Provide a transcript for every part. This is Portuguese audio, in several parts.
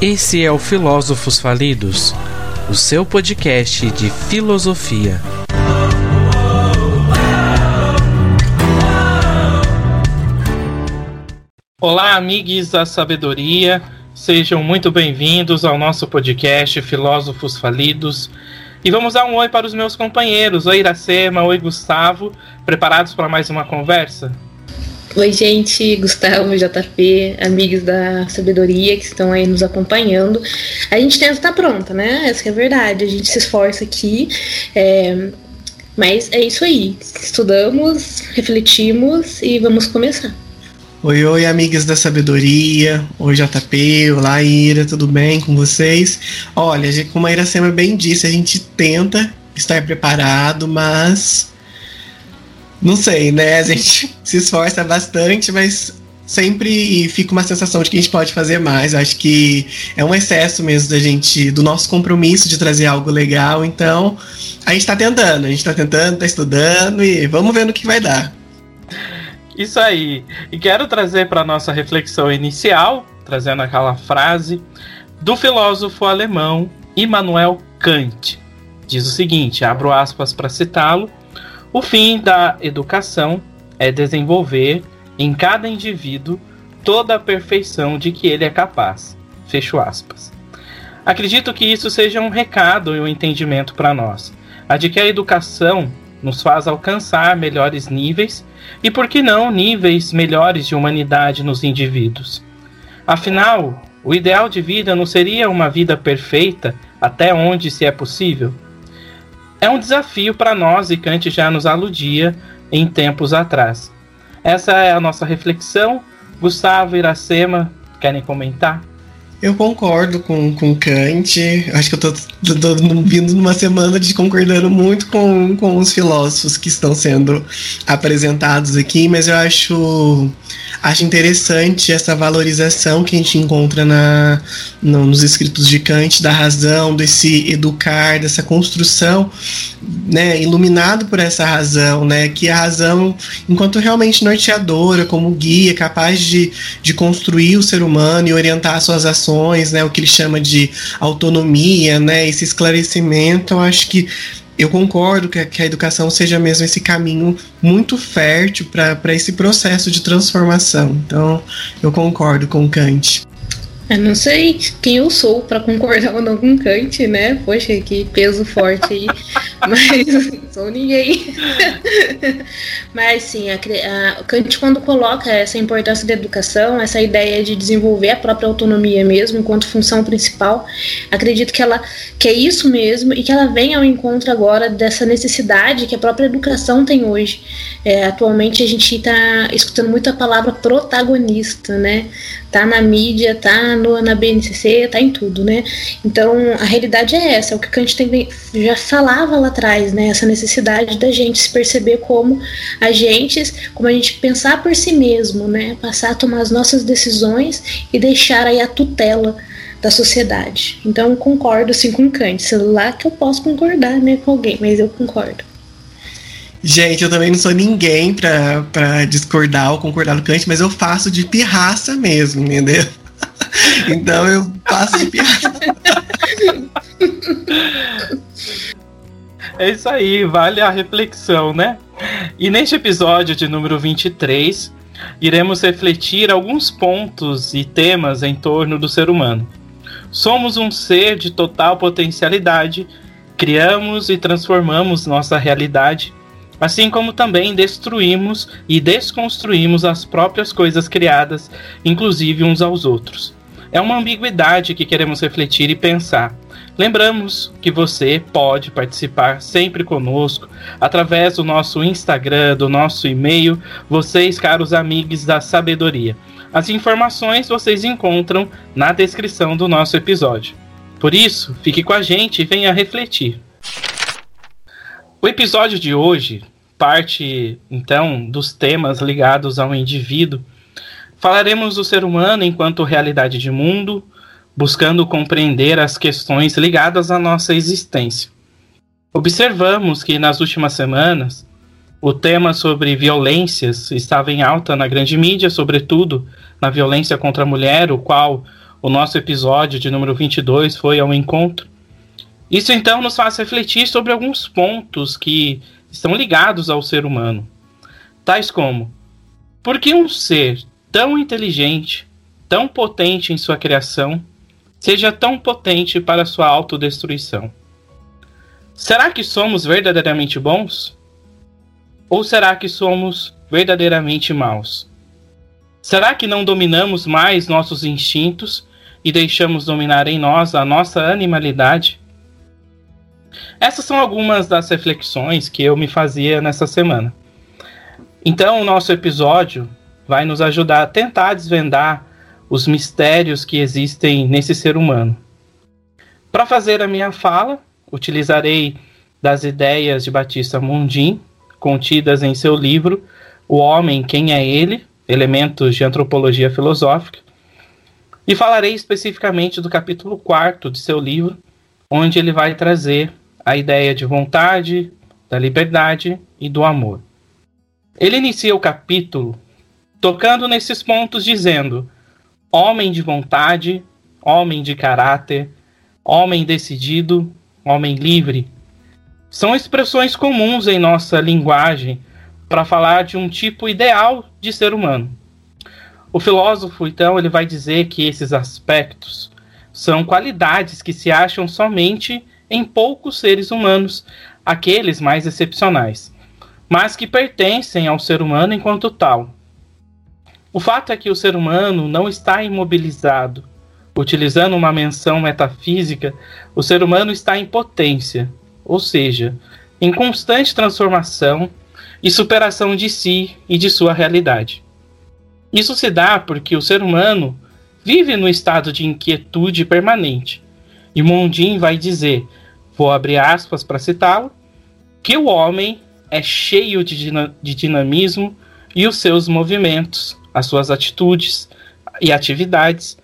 Esse é o Filósofos Falidos, o seu podcast de filosofia. Olá, amigos da sabedoria, sejam muito bem-vindos ao nosso podcast Filósofos Falidos. E vamos dar um oi para os meus companheiros. Oi, Iracema, oi, Gustavo. Preparados para mais uma conversa? Oi, gente, Gustavo, JP, amigos da sabedoria que estão aí nos acompanhando. A gente tenta estar pronta, né? Essa é a verdade. A gente se esforça aqui. É... Mas é isso aí. Estudamos, refletimos e vamos começar. Oi, oi, amigas da sabedoria. Oi, JP. Olá, Ira. Tudo bem com vocês? Olha, como a Iracema bem disse, a gente tenta estar preparado, mas não sei, né? A gente se esforça bastante, mas sempre fica uma sensação de que a gente pode fazer mais. Acho que é um excesso mesmo da gente, do nosso compromisso de trazer algo legal. Então, a gente está tentando, a gente está tentando, está estudando e vamos ver no que vai dar. Isso aí. E quero trazer para nossa reflexão inicial, trazendo aquela frase do filósofo alemão Immanuel Kant. Diz o seguinte, abro aspas para citá-lo: O fim da educação é desenvolver em cada indivíduo toda a perfeição de que ele é capaz. Fecho aspas. Acredito que isso seja um recado e um entendimento para nós, a de que a educação nos faz alcançar melhores níveis e, por que não, níveis melhores de humanidade nos indivíduos. Afinal, o ideal de vida não seria uma vida perfeita até onde se é possível? É um desafio para nós e Kant já nos aludia em tempos atrás. Essa é a nossa reflexão. Gustavo Iracema, querem comentar? Eu concordo com, com Kant. Acho que eu tô, vindo numa semana de concordando muito com, com os filósofos que estão sendo apresentados aqui, mas eu acho, acho interessante essa valorização que a gente encontra na, no, nos escritos de Kant da razão, desse educar, dessa construção, né, iluminado por essa razão, né, que a razão, enquanto realmente norteadora, como guia, capaz de, de construir o ser humano e orientar suas ações né, o que ele chama de autonomia, né, esse esclarecimento, eu acho que eu concordo que a, que a educação seja mesmo esse caminho muito fértil para esse processo de transformação. Então, eu concordo com Kant. Eu não sei quem eu sou para concordar ou não com Kant, né? Poxa, que peso forte aí. Mas sou ninguém. Mas sim, a, a, Kant quando coloca essa importância da educação, essa ideia de desenvolver a própria autonomia mesmo enquanto função principal, acredito que ela que é isso mesmo e que ela vem ao encontro agora dessa necessidade que a própria educação tem hoje. É, atualmente a gente está escutando muito a palavra protagonista, né? Tá na mídia, tá no, na BNCC, tá em tudo, né? Então a realidade é essa, é o que Kant tem, já falava lá atrás, né? Essa necessidade da gente se perceber como agentes, como a gente pensar por si mesmo, né? Passar a tomar as nossas decisões e deixar aí a tutela da sociedade. Então concordo sim com Kant. Sei lá que eu posso concordar né, com alguém, mas eu concordo. Gente, eu também não sou ninguém pra, pra discordar ou concordar com Kant, mas eu faço de pirraça mesmo, entendeu? então eu faço de pirraça. É isso aí, vale a reflexão, né? E neste episódio de número 23, iremos refletir alguns pontos e temas em torno do ser humano. Somos um ser de total potencialidade, criamos e transformamos nossa realidade, assim como também destruímos e desconstruímos as próprias coisas criadas, inclusive uns aos outros. É uma ambiguidade que queremos refletir e pensar. Lembramos que você pode participar sempre conosco através do nosso Instagram, do nosso e-mail, vocês, caros amigos da sabedoria. As informações vocês encontram na descrição do nosso episódio. Por isso, fique com a gente e venha refletir. O episódio de hoje parte então dos temas ligados ao indivíduo. Falaremos do ser humano enquanto realidade de mundo, buscando compreender as questões ligadas à nossa existência. Observamos que nas últimas semanas o tema sobre violências estava em alta na grande mídia, sobretudo na violência contra a mulher, o qual o nosso episódio de número 22 foi ao encontro. Isso então nos faz refletir sobre alguns pontos que estão ligados ao ser humano, tais como: por que um ser tão inteligente, tão potente em sua criação, seja tão potente para sua autodestruição? Será que somos verdadeiramente bons? Ou será que somos verdadeiramente maus? Será que não dominamos mais nossos instintos e deixamos dominar em nós a nossa animalidade? Essas são algumas das reflexões que eu me fazia nessa semana. Então, o nosso episódio vai nos ajudar a tentar desvendar os mistérios que existem nesse ser humano. Para fazer a minha fala, utilizarei das ideias de Batista Mundim, contidas em seu livro O Homem, Quem é Ele? Elementos de Antropologia Filosófica, e falarei especificamente do capítulo 4 de seu livro, onde ele vai trazer a ideia de vontade, da liberdade e do amor. Ele inicia o capítulo tocando nesses pontos, dizendo: homem de vontade, homem de caráter, homem decidido, homem livre. São expressões comuns em nossa linguagem para falar de um tipo ideal de ser humano. O filósofo, então, ele vai dizer que esses aspectos são qualidades que se acham somente em poucos seres humanos, aqueles mais excepcionais, mas que pertencem ao ser humano enquanto tal. O fato é que o ser humano não está imobilizado. Utilizando uma menção metafísica, o ser humano está em potência, ou seja, em constante transformação e superação de si e de sua realidade. Isso se dá porque o ser humano vive no estado de inquietude permanente. E Mondin vai dizer, vou abrir aspas para citá-lo, que o homem é cheio de, dinamismo e os seus movimentos, as suas atitudes e atividades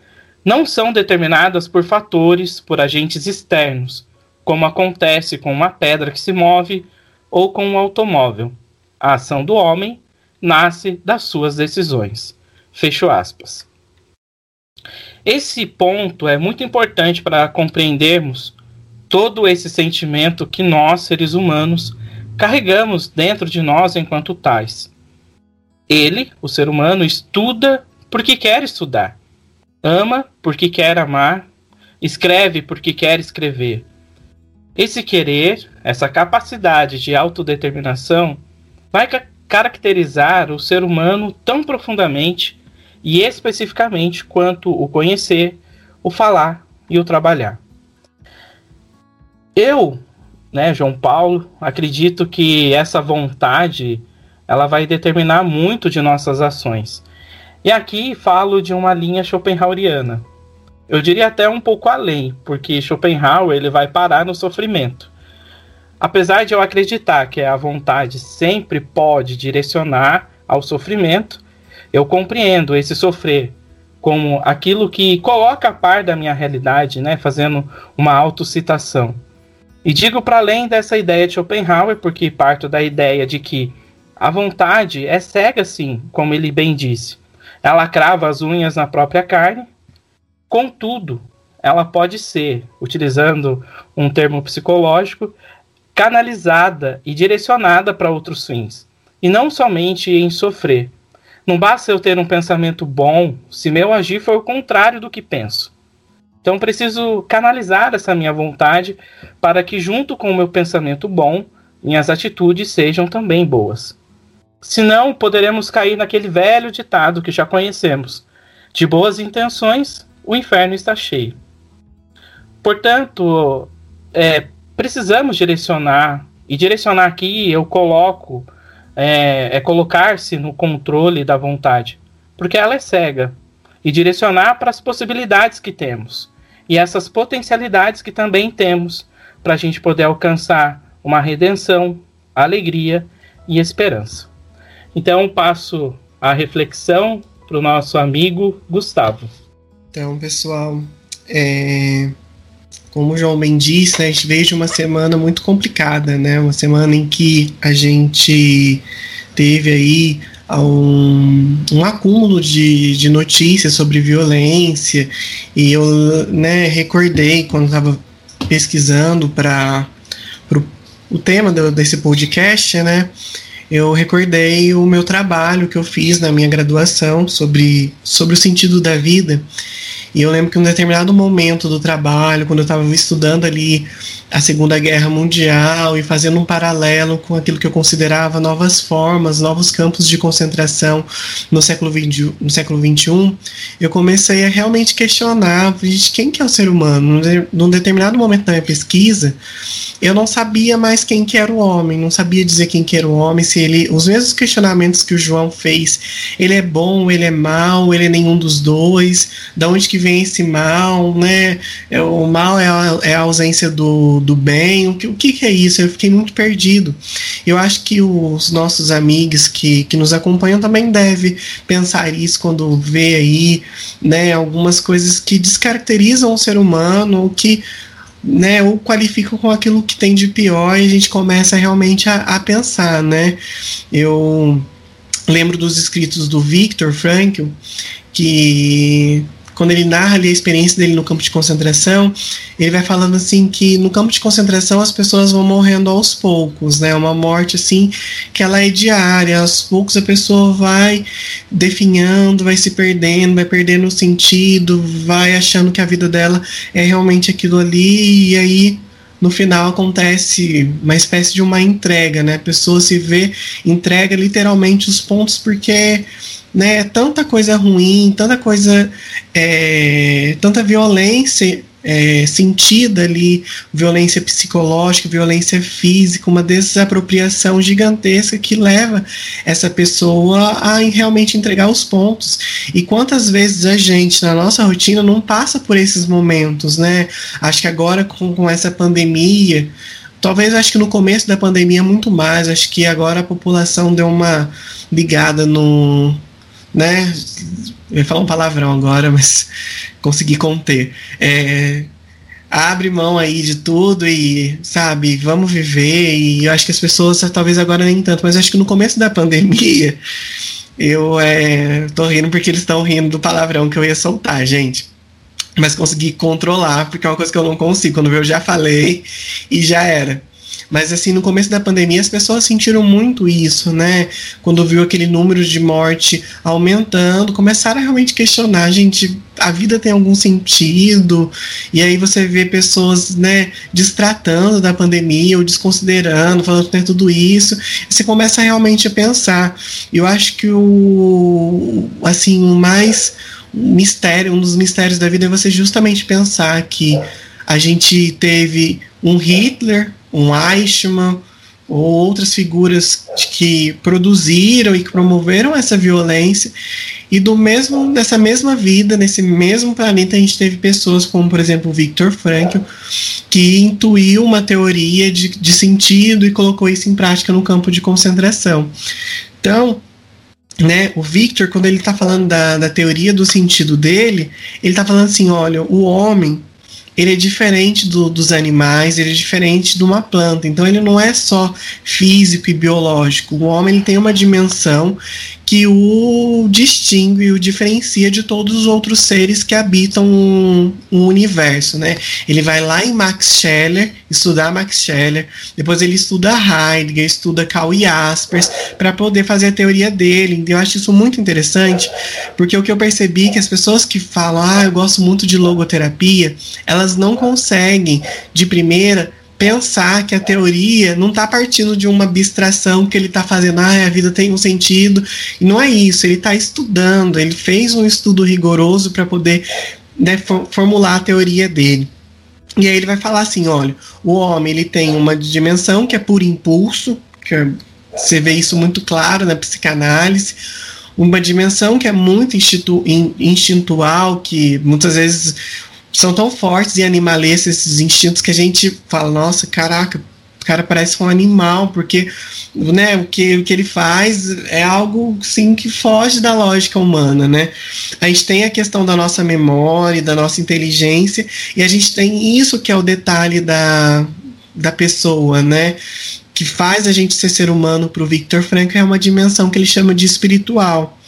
não são determinadas por fatores, por agentes externos, como acontece com uma pedra que se move ou com um automóvel. A ação do homem nasce das suas decisões. Fecho aspas. Esse ponto é muito importante para compreendermos todo esse sentimento que nós, seres humanos, carregamos dentro de nós enquanto tais. Ele, o ser humano, estuda porque quer estudar, ama porque quer amar, escreve porque quer escrever. Esse querer, essa capacidade de autodeterminação, vai caracterizar o ser humano tão profundamente e especificamente quanto o conhecer, o falar e o trabalhar. Eu, né, João Paulo, acredito que essa vontade ela vai determinar muito de nossas ações. E aqui falo de uma linha schopenhaueriana. Eu diria até um pouco além, porque Schopenhauer ele vai parar no sofrimento. Apesar de eu acreditar que a vontade sempre pode direcionar ao sofrimento, eu compreendo esse sofrer como aquilo que coloca a par da minha realidade, né, fazendo uma autocitação. E digo para além dessa ideia de Schopenhauer, porque parto da ideia de que a vontade é cega, sim, como ele bem disse. Ela crava as unhas na própria carne. Contudo, ela pode ser, utilizando um termo psicológico, canalizada e direcionada para outros fins, e não somente em sofrer. Não basta eu ter um pensamento bom se meu agir for o contrário do que penso. Então preciso canalizar essa minha vontade para que, junto com o meu pensamento bom, minhas atitudes sejam também boas. Senão, poderemos cair naquele velho ditado que já conhecemos: de boas intenções, o inferno está cheio. Portanto, é, precisamos direcionar, e direcionar aqui eu coloco, é, é colocar-se no controle da vontade, porque ela é cega, e direcionar para as possibilidades que temos, e essas potencialidades que também temos, para a gente poder alcançar uma redenção, alegria e esperança. Então passo a reflexão para o nosso amigo Gustavo. Então, pessoal, é... como o João bem disse, né, a gente veio de uma semana muito complicada, né? Uma semana em que a gente teve aí um, um acúmulo de, de notícias sobre violência e eu né, recordei quando estava pesquisando para o tema do, desse podcast, né? Eu recordei o meu trabalho que eu fiz na minha graduação sobre, sobre o sentido da vida. E eu lembro que em um determinado momento do trabalho, quando eu estava estudando ali a Segunda Guerra Mundial e fazendo um paralelo com aquilo que eu considerava novas formas, novos campos de concentração no século, 20, no século XXI, eu comecei a realmente questionar quem que é o ser humano. Num determinado momento da minha pesquisa, eu não sabia mais quem que era o homem, não sabia dizer quem que era o homem, se ele, os mesmos questionamentos que o João fez, ele é bom, ele é mal, ele é nenhum dos dois, da onde que esse mal, né? É, o mal é a, é a ausência do, do bem, o que, o que é isso? Eu fiquei muito perdido. Eu acho que os nossos amigos que, que nos acompanham também devem pensar isso quando vê aí, né, algumas coisas que descaracterizam o ser humano, que né, ou qualificam com aquilo que tem de pior e a gente começa realmente a, a pensar, né? Eu lembro dos escritos do Viktor Frankl, que quando ele narra ali a experiência dele no campo de concentração, ele vai falando assim que no campo de concentração as pessoas vão morrendo aos poucos, né? Uma morte assim que ela é diária, aos poucos a pessoa vai definhando, vai se perdendo, vai perdendo o sentido, vai achando que a vida dela é realmente aquilo ali e aí no final acontece uma espécie de uma entrega, né? A pessoa se vê, entrega literalmente os pontos porque né, tanta coisa ruim, tanta coisa, é, tanta violência é, sentida ali, violência psicológica, violência física, uma desapropriação gigantesca que leva essa pessoa a realmente entregar os pontos. E quantas vezes a gente, na nossa rotina, não passa por esses momentos, né? Acho que agora com, com essa pandemia, talvez acho que no começo da pandemia muito mais, acho que agora a população deu uma ligada no né? Eu ia falar um palavrão agora, mas consegui conter. É, abre mão aí de tudo e, sabe, vamos viver. E eu acho que as pessoas, talvez agora nem tanto, mas acho que no começo da pandemia, eu é, tô rindo porque eles estão rindo do palavrão que eu ia soltar, gente. Mas consegui controlar, porque é uma coisa que eu não consigo. Quando eu já falei e já era. Mas assim, no começo da pandemia as pessoas sentiram muito isso, né? Quando viu aquele número de morte aumentando, começaram a realmente questionar, gente, a vida tem algum sentido? E aí você vê pessoas, né, destratando da pandemia ou desconsiderando, falando que tem tudo isso. Você começa realmente a pensar. Eu acho que o assim, o mais mistério, um dos mistérios da vida é você justamente pensar que a gente teve um Hitler um Eichmann ou outras figuras que produziram e que promoveram essa violência. E do mesmo dessa mesma vida, nesse mesmo planeta, a gente teve pessoas como, por exemplo, Viktor Frankl, que intuiu uma teoria de, de sentido e colocou isso em prática no campo de concentração. Então, né, o Victor, quando ele está falando da, da teoria do sentido dele, ele está falando assim: olha, o homem ele é diferente do, dos animais, ele é diferente de uma planta. Então ele não é só físico e biológico. O homem ele tem uma dimensão que o distingue o diferencia de todos os outros seres que habitam um, um universo, né? Ele vai lá em Max Scheller, estudar Max Scheller, depois ele estuda Heidegger, estuda Karl Jaspers, para poder fazer a teoria dele. Eu acho isso muito interessante, porque o que eu percebi é que as pessoas que falam, ah, eu gosto muito de logoterapia, elas não conseguem, de primeira, pensar que a teoria não está partindo de uma abstração que ele está fazendo, ah, a vida tem um sentido. E não é isso, ele está estudando, ele fez um estudo rigoroso para poder né, formular a teoria dele. E aí ele vai falar assim, olha, o homem ele tem uma dimensão que é por impulso, que é, você vê isso muito claro na psicanálise, uma dimensão que é muito instintual, que muitas vezes são tão fortes e animalescos esses instintos que a gente fala, nossa, caraca, o cara parece um animal, porque né, o, que, o que ele faz é algo sim que foge da lógica humana, né? A gente tem a questão da nossa memória, da nossa inteligência, e a gente tem isso que é o detalhe da, da pessoa, né? que faz a gente ser ser humano para o Victor Frankl é uma dimensão que ele chama de espiritual.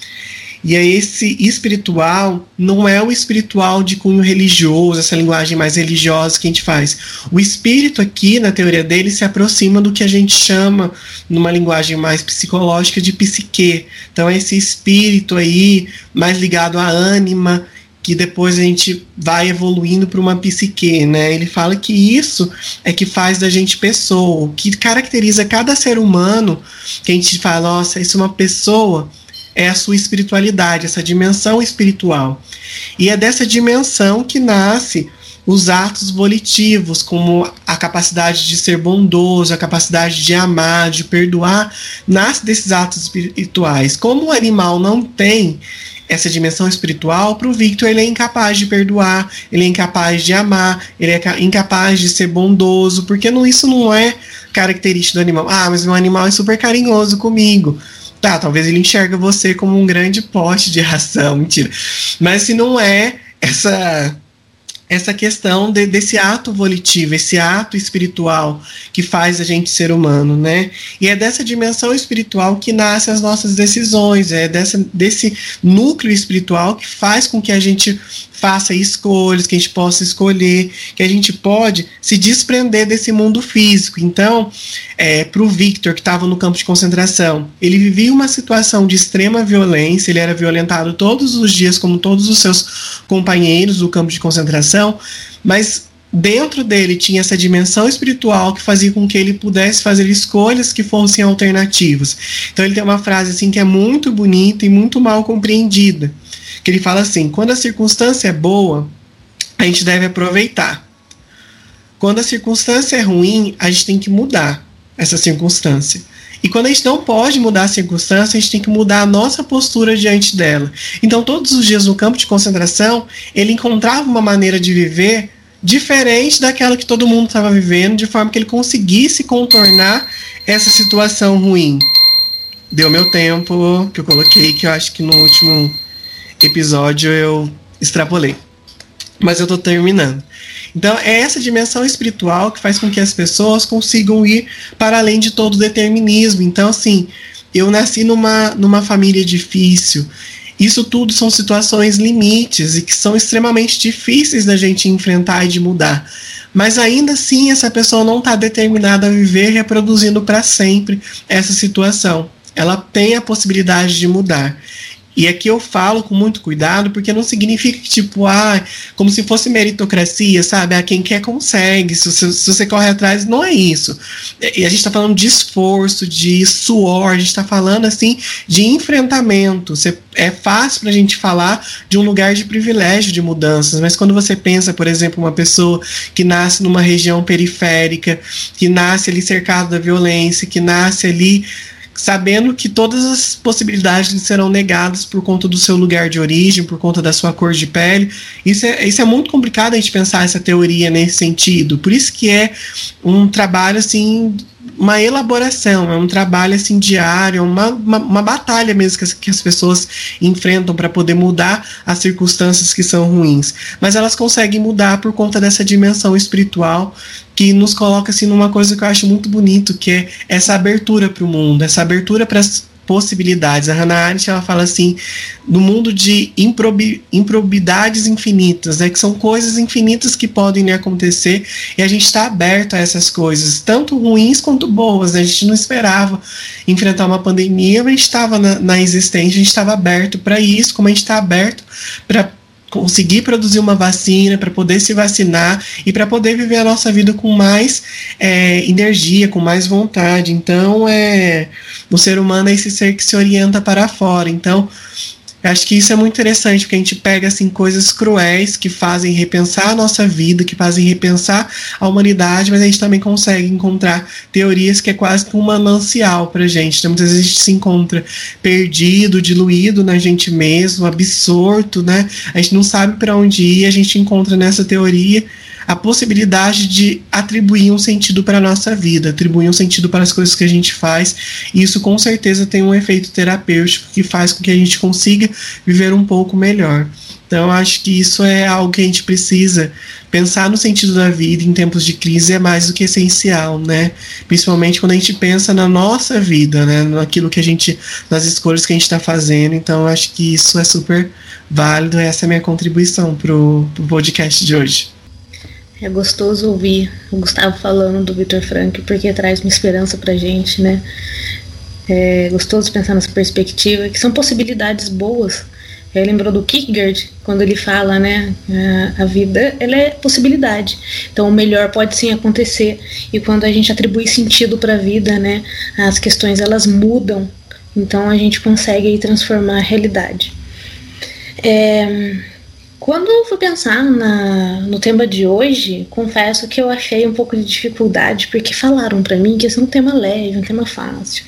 E aí esse espiritual não é o espiritual de cunho religioso, essa linguagem mais religiosa que a gente faz. O espírito aqui, na teoria dele, se aproxima do que a gente chama, numa linguagem mais psicológica, de psique. Então é esse espírito aí, mais ligado à ânima, que depois a gente vai evoluindo para uma psique, né? Ele fala que isso é que faz da gente pessoa, o que caracteriza cada ser humano, que a gente fala, nossa, isso é uma pessoa, é a sua espiritualidade, essa dimensão espiritual. E é dessa dimensão que nasce os atos volitivos, como a capacidade de ser bondoso, a capacidade de amar, de perdoar, nasce desses atos espirituais. Como o animal não tem essa dimensão espiritual, para o Victor ele é incapaz de perdoar, ele é incapaz de amar, ele é incapaz de ser bondoso, porque não, isso não é característica do animal. Ah, mas meu animal é super carinhoso comigo. Tá, talvez ele enxerga você como um grande poste de ração, mentira. Mas se não é essa essa questão de, desse ato volitivo, esse ato espiritual que faz a gente ser humano, né? E é dessa dimensão espiritual que nascem as nossas decisões, é dessa, desse núcleo espiritual que faz com que a gente faça escolhas, que a gente possa escolher, que a gente pode se desprender desse mundo físico. Então, é, para o Victor, que estava no campo de concentração, ele vivia uma situação de extrema violência, ele era violentado todos os dias, como todos os seus companheiros do campo de concentração, mas dentro dele tinha essa dimensão espiritual que fazia com que ele pudesse fazer escolhas que fossem alternativas. Então ele tem uma frase assim que é muito bonita e muito mal compreendida que ele fala assim: quando a circunstância é boa, a gente deve aproveitar. Quando a circunstância é ruim, a gente tem que mudar essa circunstância. E quando a gente não pode mudar a circunstância, a gente tem que mudar a nossa postura diante dela. Então, todos os dias no campo de concentração, ele encontrava uma maneira de viver diferente daquela que todo mundo estava vivendo, de forma que ele conseguisse contornar essa situação ruim. Deu meu tempo que eu coloquei, que eu acho que no último episódio eu extrapolei. Mas eu tô terminando. Então, é essa dimensão espiritual que faz com que as pessoas consigam ir para além de todo determinismo. Então, assim, eu nasci numa, numa família difícil. Isso tudo são situações limites e que são extremamente difíceis da gente enfrentar e de mudar. Mas ainda assim, essa pessoa não está determinada a viver reproduzindo para sempre essa situação. Ela tem a possibilidade de mudar. E aqui eu falo com muito cuidado, porque não significa que, tipo, ah, como se fosse meritocracia, sabe? Ah, quem quer consegue, se você, se você corre atrás, não é isso. E a gente está falando de esforço, de suor, a gente está falando, assim, de enfrentamento. Você, é fácil para a gente falar de um lugar de privilégio de mudanças, mas quando você pensa, por exemplo, uma pessoa que nasce numa região periférica, que nasce ali cercado da violência, que nasce ali sabendo que todas as possibilidades serão negadas por conta do seu lugar de origem, por conta da sua cor de pele. Isso é, isso é muito complicado a gente pensar essa teoria nesse sentido. Por isso que é um trabalho assim uma elaboração, é um trabalho assim diário, uma, uma, uma batalha mesmo que as, que as pessoas enfrentam para poder mudar as circunstâncias que são ruins. Mas elas conseguem mudar por conta dessa dimensão espiritual que nos coloca assim numa coisa que eu acho muito bonito, que é essa abertura para o mundo, essa abertura para possibilidades. A Hannah Arendt ela fala assim, no mundo de improbi improbidades infinitas, né, que são coisas infinitas que podem acontecer e a gente está aberto a essas coisas, tanto ruins quanto boas. Né? A gente não esperava enfrentar uma pandemia, mas estava na, na existência, a gente estava aberto para isso, como a gente está aberto para conseguir produzir uma vacina, para poder se vacinar e para poder viver a nossa vida com mais é, energia, com mais vontade. Então, é, o ser humano é esse ser que se orienta para fora. Então, eu acho que isso é muito interessante, porque a gente pega assim coisas cruéis que fazem repensar a nossa vida, que fazem repensar a humanidade, mas a gente também consegue encontrar teorias que é quase que um manancial pra gente. Então, muitas vezes a gente se encontra perdido, diluído na gente mesmo, absorto, né? A gente não sabe para onde ir, a gente encontra nessa teoria a possibilidade de atribuir um sentido para a nossa vida, atribuir um sentido para as coisas que a gente faz. E isso com certeza tem um efeito terapêutico que faz com que a gente consiga viver um pouco melhor. Então, acho que isso é algo que a gente precisa pensar no sentido da vida em tempos de crise é mais do que essencial, né? Principalmente quando a gente pensa na nossa vida, né? Naquilo que a gente, nas escolhas que a gente está fazendo. Então, acho que isso é super válido. Essa é a minha contribuição para o podcast de hoje. É gostoso ouvir o Gustavo falando do Victor Frank, porque traz uma esperança pra gente, né? É gostoso pensar nessa perspectiva, que são possibilidades boas é, lembrou do Kierkegaard, quando ele fala, né, a, a vida ela é possibilidade. Então o melhor pode sim acontecer. E quando a gente atribui sentido para a vida, né, as questões elas mudam. Então a gente consegue aí, transformar a realidade. É, quando eu fui pensar na, no tema de hoje, confesso que eu achei um pouco de dificuldade, porque falaram para mim que esse é um tema leve, um tema fácil.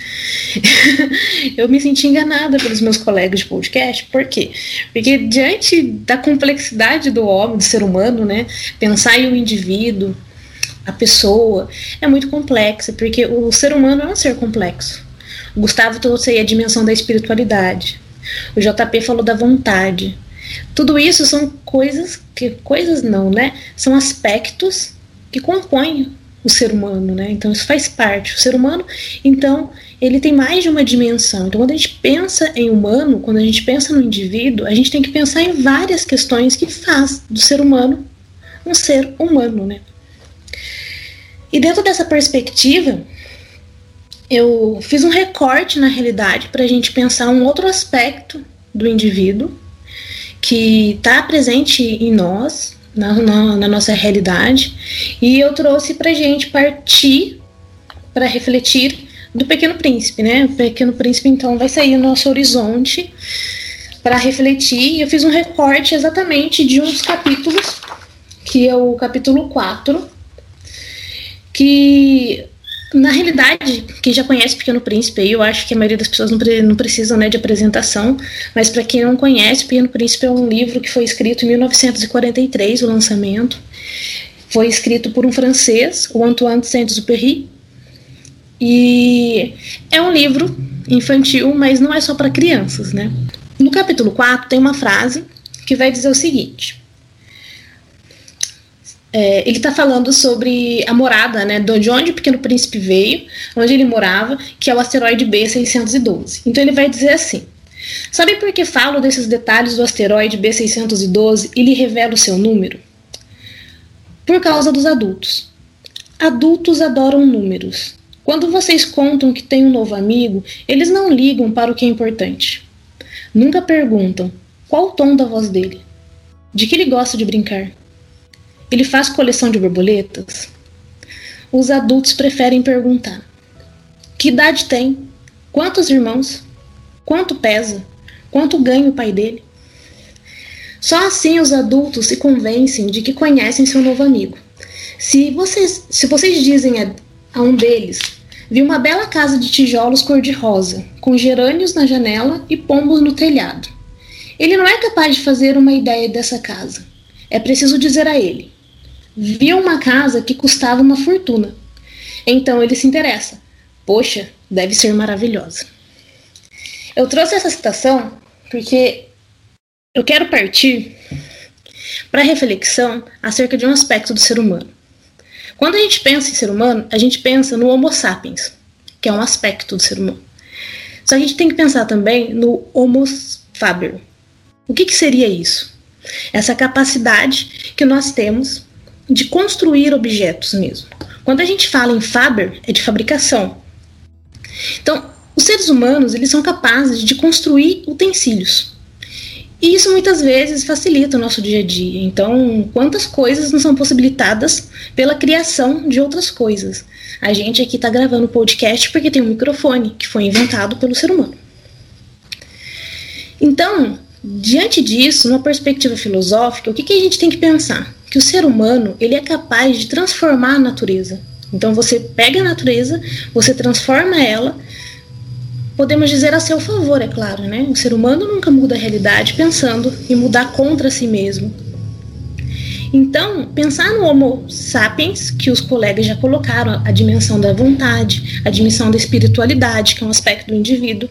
eu me senti enganada pelos meus colegas de podcast, por quê? Porque diante da complexidade do homem, do ser humano, né, pensar em um indivíduo, a pessoa, é muito complexa, porque o ser humano é um ser complexo. O Gustavo trouxe aí a dimensão da espiritualidade. O JP falou da vontade. Tudo isso são coisas que coisas não, né? São aspectos que compõem o ser humano, né? Então isso faz parte. O ser humano, então, ele tem mais de uma dimensão. Então, quando a gente pensa em humano, quando a gente pensa no indivíduo, a gente tem que pensar em várias questões que faz do ser humano um ser humano, né? E dentro dessa perspectiva, eu fiz um recorte na realidade para a gente pensar um outro aspecto do indivíduo que está presente em nós, na, na, na, nossa realidade, e eu trouxe para gente partir para refletir do Pequeno Príncipe, né? O Pequeno Príncipe então vai sair no nosso horizonte para refletir. E eu fiz um recorte exatamente de um dos capítulos, que é o capítulo 4, que na realidade, quem já conhece Pequeno Príncipe, eu acho que a maioria das pessoas não, pre não precisam né, de apresentação, mas para quem não conhece, Pequeno Príncipe é um livro que foi escrito em 1943, o lançamento. Foi escrito por um francês, o Antoine Saint-Exupéry, e é um livro infantil, mas não é só para crianças, né? No capítulo 4 tem uma frase que vai dizer o seguinte: é, ele está falando sobre a morada, né, de onde o Pequeno Príncipe veio, onde ele morava, que é o asteroide B612. Então ele vai dizer assim: Sabe por que falo desses detalhes do asteroide B612 e lhe revelo seu número? Por causa dos adultos. Adultos adoram números. Quando vocês contam que tem um novo amigo, eles não ligam para o que é importante. Nunca perguntam qual o tom da voz dele, de que ele gosta de brincar. Ele faz coleção de borboletas? Os adultos preferem perguntar: Que idade tem? Quantos irmãos? Quanto pesa? Quanto ganha o pai dele? Só assim os adultos se convencem de que conhecem seu novo amigo. Se vocês, se vocês dizem a, a um deles, vi uma bela casa de tijolos cor-de-rosa, com gerânios na janela e pombos no telhado. Ele não é capaz de fazer uma ideia dessa casa. É preciso dizer a ele: viu uma casa que custava uma fortuna. Então ele se interessa. Poxa, deve ser maravilhosa. Eu trouxe essa citação porque eu quero partir para reflexão acerca de um aspecto do ser humano. Quando a gente pensa em ser humano, a gente pensa no Homo sapiens, que é um aspecto do ser humano. Só a gente tem que pensar também no Homo faber. O que, que seria isso? Essa capacidade que nós temos de construir objetos mesmo. Quando a gente fala em Faber, é de fabricação. Então, os seres humanos, eles são capazes de construir utensílios. E isso muitas vezes facilita o nosso dia a dia. Então, quantas coisas não são possibilitadas pela criação de outras coisas? A gente aqui está gravando podcast porque tem um microfone que foi inventado pelo ser humano. Então, diante disso, numa perspectiva filosófica, o que, que a gente tem que pensar? Que o ser humano ele é capaz de transformar a natureza. Então você pega a natureza, você transforma ela, podemos dizer a seu favor, é claro, né? O ser humano nunca muda a realidade pensando em mudar contra si mesmo. Então, pensar no Homo sapiens, que os colegas já colocaram, a dimensão da vontade, a dimensão da espiritualidade, que é um aspecto do indivíduo,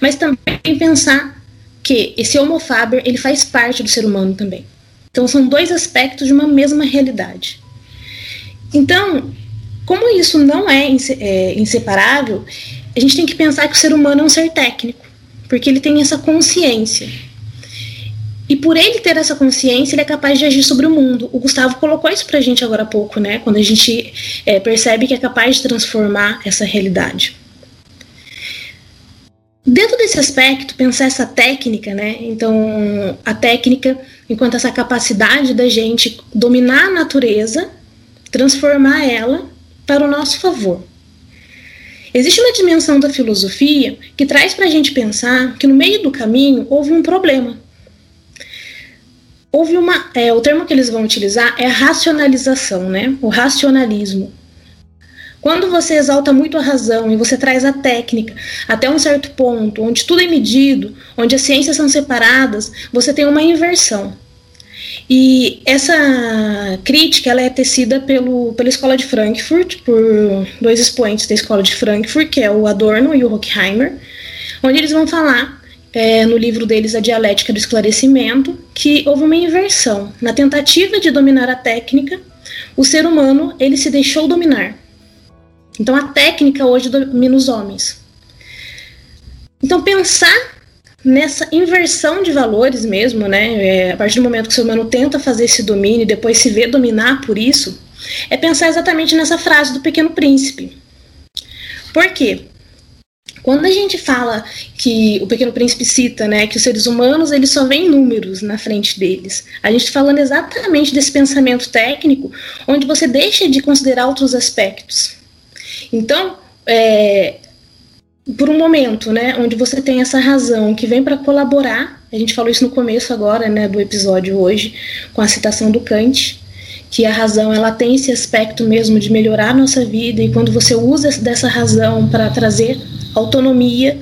mas também pensar que esse Homo faber, ele faz parte do ser humano também. Então, são dois aspectos de uma mesma realidade. Então, como isso não é, é inseparável, a gente tem que pensar que o ser humano é um ser técnico, porque ele tem essa consciência. E por ele ter essa consciência, ele é capaz de agir sobre o mundo. O Gustavo colocou isso pra gente agora há pouco, né? Quando a gente é, percebe que é capaz de transformar essa realidade. Dentro desse aspecto, pensar essa técnica, né? Então, a técnica, enquanto essa capacidade da gente dominar a natureza, transformar ela para o nosso favor. Existe uma dimensão da filosofia que traz para a gente pensar que no meio do caminho houve um problema houve uma. É, o termo que eles vão utilizar é racionalização, né? O racionalismo. Quando você exalta muito a razão e você traz a técnica até um certo ponto, onde tudo é medido, onde as ciências são separadas, você tem uma inversão. E essa crítica ela é tecida pelo, pela Escola de Frankfurt, por dois expoentes da Escola de Frankfurt, que é o Adorno e o Horkheimer, onde eles vão falar é, no livro deles A Dialética do Esclarecimento, que houve uma inversão. Na tentativa de dominar a técnica, o ser humano ele se deixou dominar. Então a técnica hoje domina os homens. Então pensar nessa inversão de valores mesmo, né? É, a partir do momento que o ser humano tenta fazer esse domínio e depois se vê dominar por isso, é pensar exatamente nessa frase do Pequeno Príncipe. Por quê? Quando a gente fala que o Pequeno Príncipe cita, né, que os seres humanos eles só veem números na frente deles, a gente está falando exatamente desse pensamento técnico, onde você deixa de considerar outros aspectos. Então, é, por um momento, né, onde você tem essa razão que vem para colaborar, a gente falou isso no começo agora, né, do episódio hoje, com a citação do Kant, que a razão ela tem esse aspecto mesmo de melhorar a nossa vida e quando você usa dessa razão para trazer autonomia,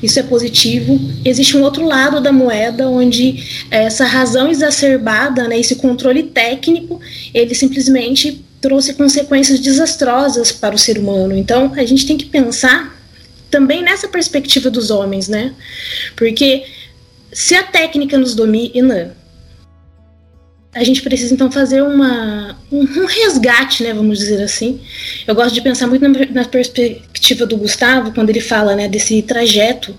isso é positivo. Existe um outro lado da moeda onde essa razão exacerbada, né, esse controle técnico, ele simplesmente trouxe consequências desastrosas para o ser humano. Então, a gente tem que pensar também nessa perspectiva dos homens, né? Porque se a técnica nos domina, a gente precisa então fazer uma, um, resgate, né, vamos dizer assim. Eu gosto de pensar muito na, na perspectiva do Gustavo, quando ele fala né, desse trajeto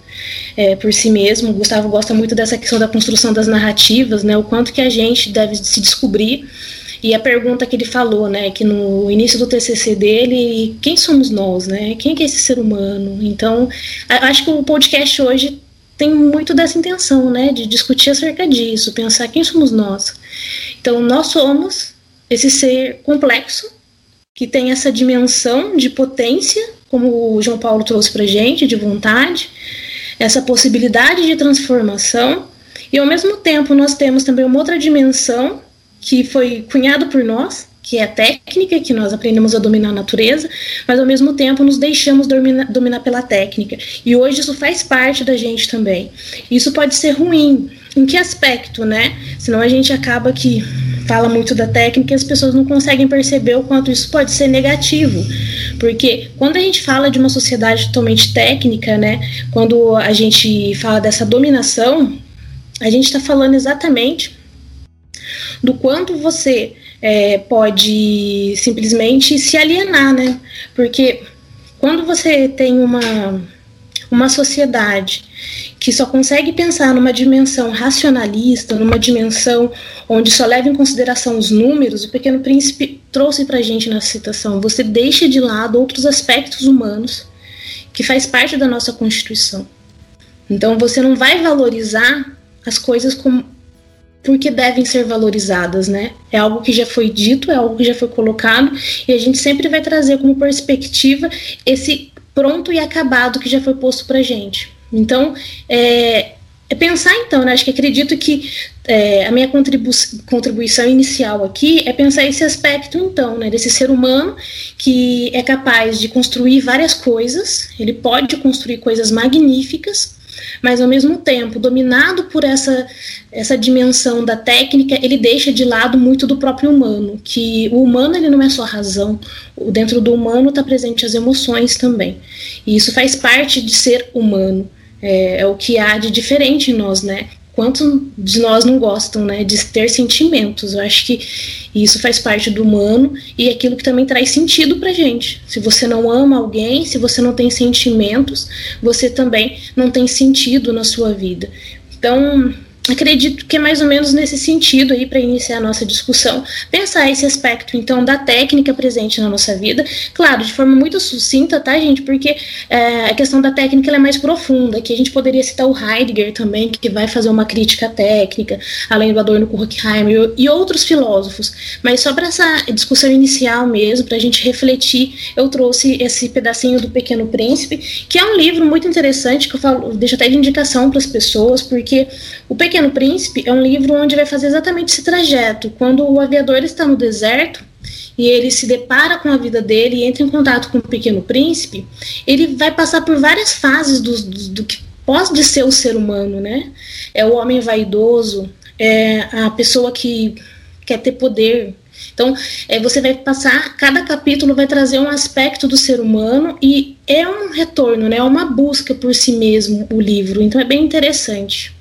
é, por si mesmo. O Gustavo gosta muito dessa questão da construção das narrativas, né, o quanto que a gente deve se descobrir. E a pergunta que ele falou, né, que no início do TCC dele, quem somos nós, né? Quem é esse ser humano? Então, acho que o podcast hoje tem muito dessa intenção, né, de discutir acerca disso, pensar quem somos nós. Então, nós somos esse ser complexo que tem essa dimensão de potência, como o João Paulo trouxe para gente, de vontade, essa possibilidade de transformação, e ao mesmo tempo nós temos também uma outra dimensão que foi cunhada por nós, que é técnica, que nós aprendemos a dominar a natureza, mas ao mesmo tempo nos deixamos dominar, dominar pela técnica. E hoje isso faz parte da gente também. Isso pode ser ruim. Em que aspecto, né? Senão a gente acaba que fala muito da técnica e as pessoas não conseguem perceber o quanto isso pode ser negativo. Porque quando a gente fala de uma sociedade totalmente técnica, né? Quando a gente fala dessa dominação, a gente está falando exatamente do quanto você é, pode simplesmente se alienar, né? Porque quando você tem uma, uma sociedade que só consegue pensar numa dimensão racionalista, numa dimensão onde só leva em consideração os números, o Pequeno Príncipe trouxe para a gente na citação. Você deixa de lado outros aspectos humanos que faz parte da nossa Constituição. Então você não vai valorizar as coisas como porque devem ser valorizadas, né? É algo que já foi dito, é algo que já foi colocado, e a gente sempre vai trazer como perspectiva esse pronto e acabado que já foi posto para gente. Então, é, é, pensar então, né? Acho que acredito que é, a minha contribu contribuição inicial aqui é pensar esse aspecto então, né? Desse ser humano que é capaz de construir várias coisas, ele pode construir coisas magníficas, mas ao mesmo tempo, dominado por essa, essa dimensão da técnica, ele deixa de lado muito do próprio humano, que o humano ele não é só razão, dentro do humano está presente as emoções também. E isso faz parte de ser humano. É, é, o que há de diferente em nós, né? Quantos de nós não gostam, né, de ter sentimentos? Eu acho que isso faz parte do humano e é aquilo que também traz sentido pra gente. Se você não ama alguém, se você não tem sentimentos, você também não tem sentido na sua vida. Então, acredito que é mais ou menos nesse sentido aí para iniciar a nossa discussão, pensar esse aspecto então da técnica presente na nossa vida, claro, de forma muito sucinta, tá, gente? Porque é, a questão da técnica é mais profunda, que a gente poderia citar o Heidegger também, que vai fazer uma crítica técnica, além do Adorno Horkheimer e outros filósofos. Mas só para essa discussão inicial mesmo, para a gente refletir, eu trouxe esse pedacinho do Pequeno Príncipe, que é um livro muito interessante que eu falo, deixo até de indicação para as pessoas, porque o Pequeno Pequeno Príncipe é um livro onde vai fazer exatamente esse trajeto. Quando o aviador está no deserto e ele se depara com a vida dele e entra em contato com o Pequeno Príncipe, ele vai passar por várias fases do, do, do que pode ser o ser humano, né? É o homem vaidoso, é a pessoa que quer ter poder. Então, é, você vai passar, cada capítulo vai trazer um aspecto do ser humano e é um retorno, né? É uma busca por si mesmo o livro. Então, é bem interessante.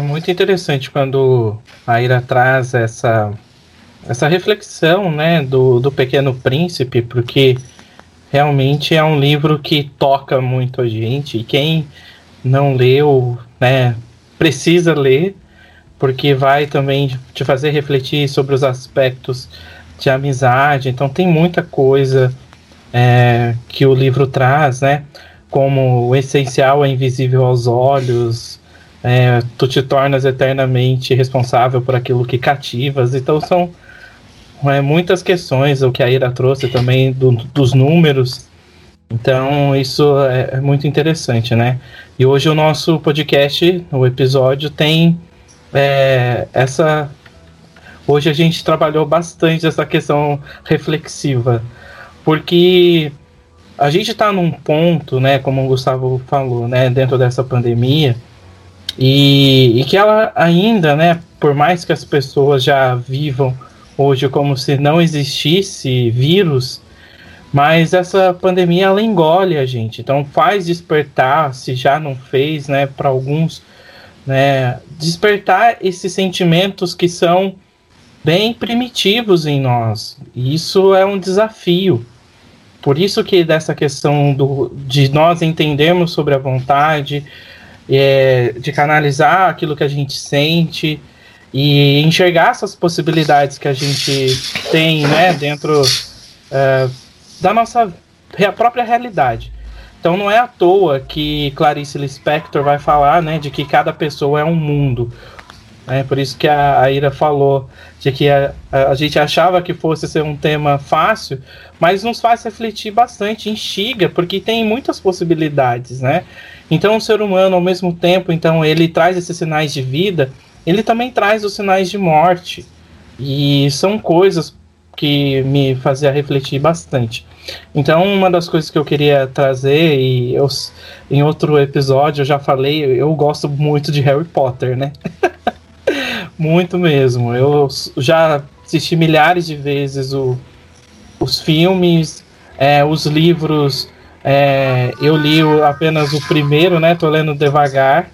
Muito interessante quando a Ira traz essa, essa reflexão né, do, do Pequeno Príncipe, porque realmente é um livro que toca muito a gente. E quem não leu, né, precisa ler, porque vai também te fazer refletir sobre os aspectos de amizade. Então tem muita coisa é, que o livro traz, né? Como o essencial é invisível aos olhos, é, tu te tornas eternamente responsável por aquilo que cativas. Então são é, muitas questões, o que a Ira trouxe também do, dos números. Então isso é, é, muito interessante, né? E hoje o nosso podcast, o episódio, tem é, essa. Hoje a gente trabalhou bastante essa questão reflexiva, porque a gente está num ponto, né, como o Gustavo falou, né, dentro dessa pandemia, e, e que ela ainda, né, por mais que as pessoas já vivam hoje como se não existisse vírus, mas essa pandemia ela engole a gente, então faz despertar, se já não fez, né, para alguns, né, despertar esses sentimentos que são bem primitivos em nós. E isso é um desafio. Por isso que dessa questão do, de nós entendermos sobre a vontade, é, de canalizar aquilo que a gente sente e enxergar essas possibilidades que a gente tem né, dentro é, da nossa própria realidade. Então não é à toa que Clarice Lispector vai falar né, de que cada pessoa é um mundo. É por isso que a, a Ira falou de que a, a, gente achava que fosse ser um tema fácil, mas nos faz refletir bastante, instiga, porque tem muitas possibilidades, né? Então o ser humano, ao mesmo tempo, então ele traz esses sinais de vida, ele também traz os sinais de morte. E são coisas que me fazia refletir bastante. Então, uma das coisas que eu queria trazer, e eu, em outro episódio eu já falei, eu gosto muito de Harry Potter, né? Muito mesmo. Eu já assisti milhares de vezes o, os filmes, é, os livros. É, eu li apenas o primeiro, né? Tô lendo devagar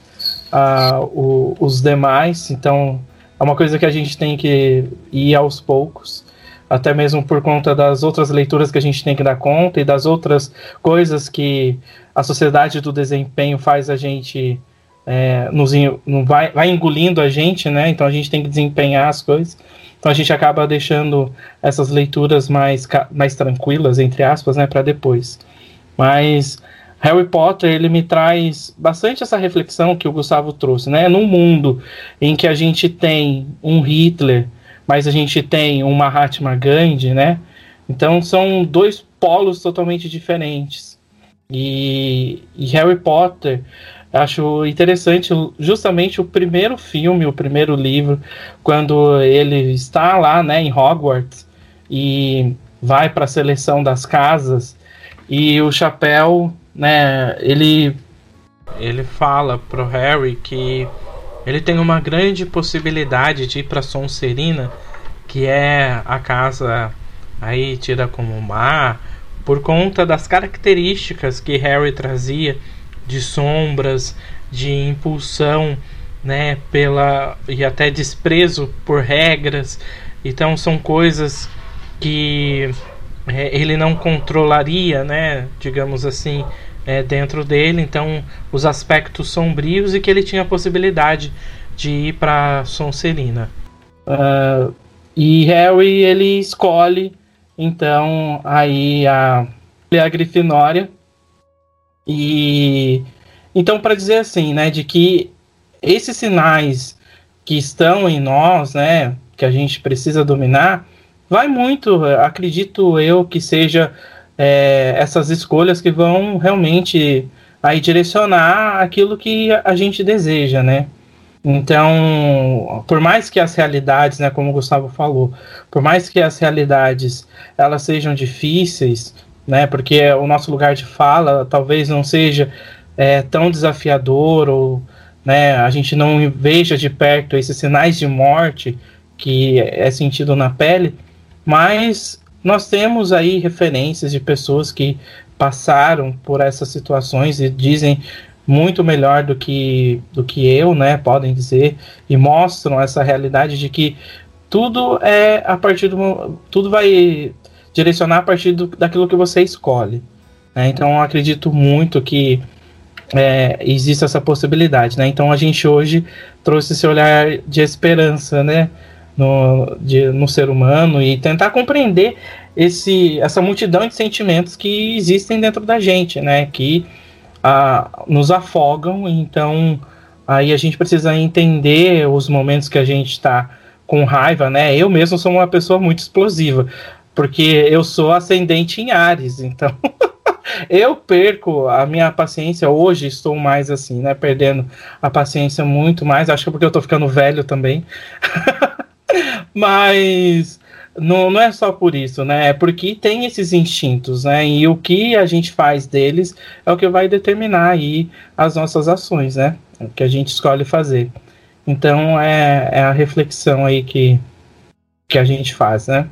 uh, o, os demais. Então, uma coisa que a gente tem que ir aos poucos, até mesmo por conta das outras leituras que a gente tem que dar conta e das outras coisas que a sociedade do desempenho faz a gente é, nos vai, vai engolindo a gente, né? Então a gente tem que desempenhar as coisas. Então a gente acaba deixando essas leituras mais, mais tranquilas, entre aspas, né, para depois. Mas Harry Potter ele me traz bastante essa reflexão que o Gustavo trouxe, né? Num mundo em que a gente tem um Hitler, mas a gente tem um Mahatma Gandhi, né? Então são dois polos totalmente diferentes. E, e Harry Potter Acho interessante justamente o primeiro filme, o primeiro livro, quando ele está lá, né, em Hogwarts e vai para a seleção das casas e o chapéu, né, ele ele fala pro Harry que ele tem uma grande possibilidade de ir para Sonserina, que é a casa aí tida como mar, por conta das características que Harry trazia de sombras, de impulsão, né, pela e até desprezo por regras. Então são coisas que é, ele não controlaria, né, digamos assim, é, dentro dele. Então os aspectos sombrios e que ele tinha a possibilidade de ir para Sonserina. Uh, e Harry ele escolhe então aí a, a Grifinória e então para dizer assim, né, de que esses sinais que estão em nós, né, que a gente precisa dominar, vai muito, acredito eu, que seja é, essas escolhas que vão realmente aí direcionar aquilo que a gente deseja, né? Então, por mais que as realidades, né, como o Gustavo falou, por mais que as realidades elas sejam difíceis, né? Porque o nosso lugar de fala talvez não seja é, tão desafiador ou né, a gente não veja de perto esses sinais de morte que é sentido na pele, mas nós temos aí referências de pessoas que passaram por essas situações e dizem muito melhor do que do que eu, né, podem dizer e mostram essa realidade de que tudo é a partir do tudo vai direcionar a partir do, daquilo que você escolhe. Né? Então, acredito muito que é, existe essa possibilidade. Né? Então, a gente hoje trouxe esse olhar de esperança né? no, de, no ser humano e tentar compreender esse, essa multidão de sentimentos que existem dentro da gente, né? que a, nos afogam. Então, aí a gente precisa entender os momentos que a gente está com raiva, né? Eu mesmo sou uma pessoa muito explosiva. Porque eu sou ascendente em Ares, então eu perco a minha paciência. Hoje estou mais assim, né? Perdendo a paciência muito mais. Acho que é porque eu tô ficando velho também. Mas não, não é só por isso, né? É porque tem esses instintos, né? E o que a gente faz deles é o que vai determinar aí as nossas ações, né? O que a gente escolhe fazer. Então é, é a reflexão aí que, que a gente faz, né?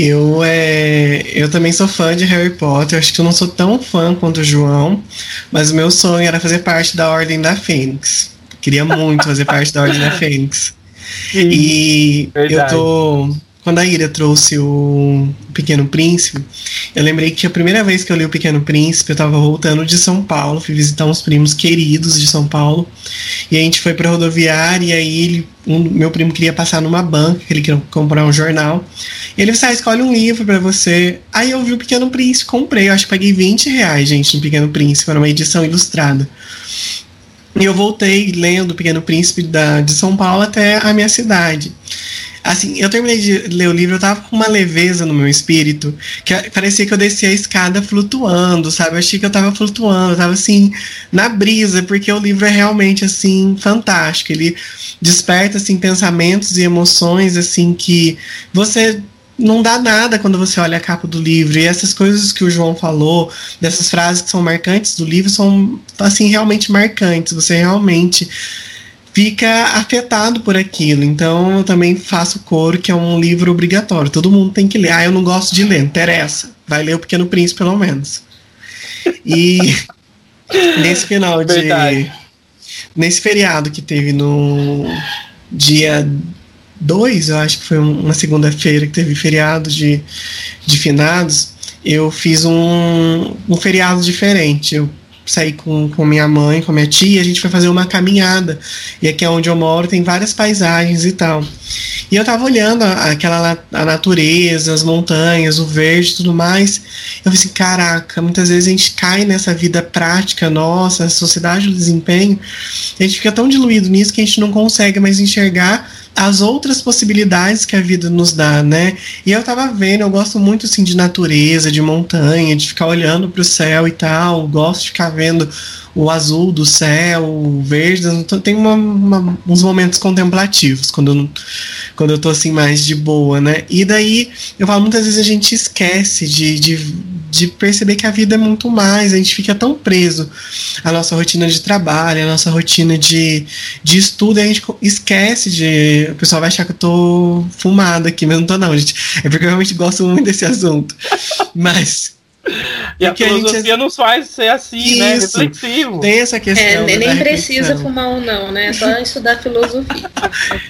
Eu, é, eu também sou fã de Harry Potter. Acho que eu não sou tão fã quanto o João, mas o meu sonho era fazer parte da Ordem da Fênix. Queria muito fazer parte da Ordem da Fênix. Sim, e verdade. eu tô quando a Ira trouxe o Pequeno Príncipe, eu lembrei que a primeira vez que eu li o Pequeno Príncipe, eu tava voltando de São Paulo, fui visitar uns primos queridos de São Paulo, e a gente foi pra rodoviária, e aí ele, um, meu primo queria passar numa banca, ele queria comprar um jornal, e ele disse, ah, escolhe um livro para você. Aí eu vi o Pequeno Príncipe, comprei, eu acho que paguei 20 reais, gente, no Pequeno Príncipe, era uma edição ilustrada. E eu voltei lendo o Pequeno Príncipe da, de São Paulo até a minha cidade. Assim, eu terminei de ler o livro, eu tava com uma leveza no meu espírito, que parecia que eu descia a escada flutuando, sabe? Eu achei que eu tava flutuando, eu tava assim, na brisa, porque o livro é realmente, assim, fantástico. Ele desperta, assim, pensamentos e emoções, assim, que você não dá nada quando você olha a capa do livro. E essas coisas que o João falou, dessas frases que são marcantes do livro, são, assim, realmente marcantes. Você realmente fica afetado por aquilo. Então eu também faço coro, que é um livro obrigatório. Todo mundo tem que ler. Ah, eu não gosto de ler, não interessa. Vai ler o Pequeno Príncipe, pelo menos. E nesse final de. Verdade. Nesse feriado que teve no. dia 2, eu acho que foi uma segunda-feira que teve feriado de, de finados, eu fiz um, um feriado diferente. Eu saí com, com minha mãe, com minha tia, a gente foi fazer uma caminhada. E aqui é onde eu moro tem várias paisagens e tal. E eu tava olhando aquela a natureza, as montanhas, o verde e tudo mais. Eu falei assim, caraca, muitas vezes a gente cai nessa vida prática nossa, a sociedade do desempenho, a gente fica tão diluído nisso que a gente não consegue mais enxergar as outras possibilidades que a vida nos dá, né? E eu tava vendo, eu gosto muito assim de natureza, de montanha, de ficar olhando para o céu e tal, gosto de ficar vendo o azul do céu, o verde, então tem uma, uma, uns momentos contemplativos quando eu, quando eu tô assim mais de boa, né? E daí eu falo, muitas vezes a gente esquece de, de, de perceber que a vida é muito mais, a gente fica tão preso à nossa rotina de trabalho, à nossa rotina de, de estudo, e a gente esquece de. O pessoal vai achar que eu tô fumado aqui, mas não tô, não, gente. É porque eu realmente gosto muito desse assunto. Mas e a filosofia a gente... nos faz ser assim, né? Isso. né? Reflexivo. Tem essa questão. É, nem precisa fumar ou não, né? É só estudar filosofia.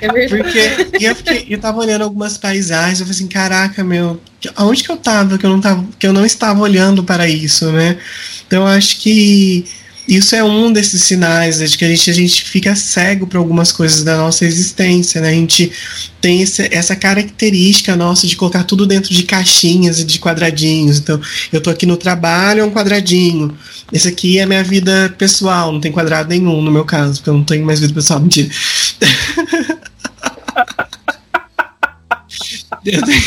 É Porque eu, fiquei, eu tava olhando algumas paisagens, eu falei assim, caraca, meu, aonde que eu tava que eu não tava, que eu não estava olhando para isso, né? Então eu acho que isso é um desses sinais né, de que a gente, a gente fica cego para algumas coisas da nossa existência, né? A gente tem esse, essa característica nossa de colocar tudo dentro de caixinhas e de quadradinhos. Então, eu tô aqui no trabalho, é um quadradinho. Esse aqui é minha vida pessoal, não tem quadrado nenhum no meu caso, porque eu não tenho mais vida pessoal. Mentira. eu, tenho,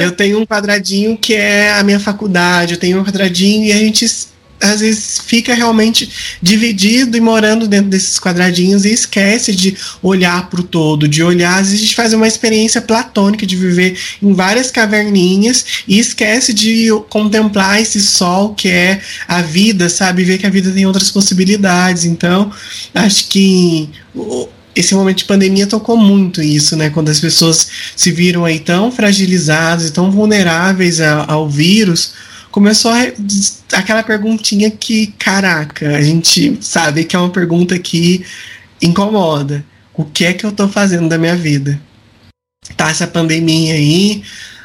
eu tenho um quadradinho que é a minha faculdade, eu tenho um quadradinho e a gente às vezes fica realmente dividido e morando dentro desses quadradinhos e esquece de olhar para o todo, de olhar, às vezes a gente faz uma experiência platônica de viver em várias caverninhas e esquece de contemplar esse sol que é a vida, sabe? Ver que a vida tem outras possibilidades. Então, acho que esse momento de pandemia tocou muito isso, né? Quando as pessoas se viram aí tão fragilizadas e tão vulneráveis ao vírus, começou a, aquela perguntinha que, caraca, a gente sabe que é uma pergunta que incomoda. O que é que eu tô fazendo da minha vida? Tá essa pandemia aí,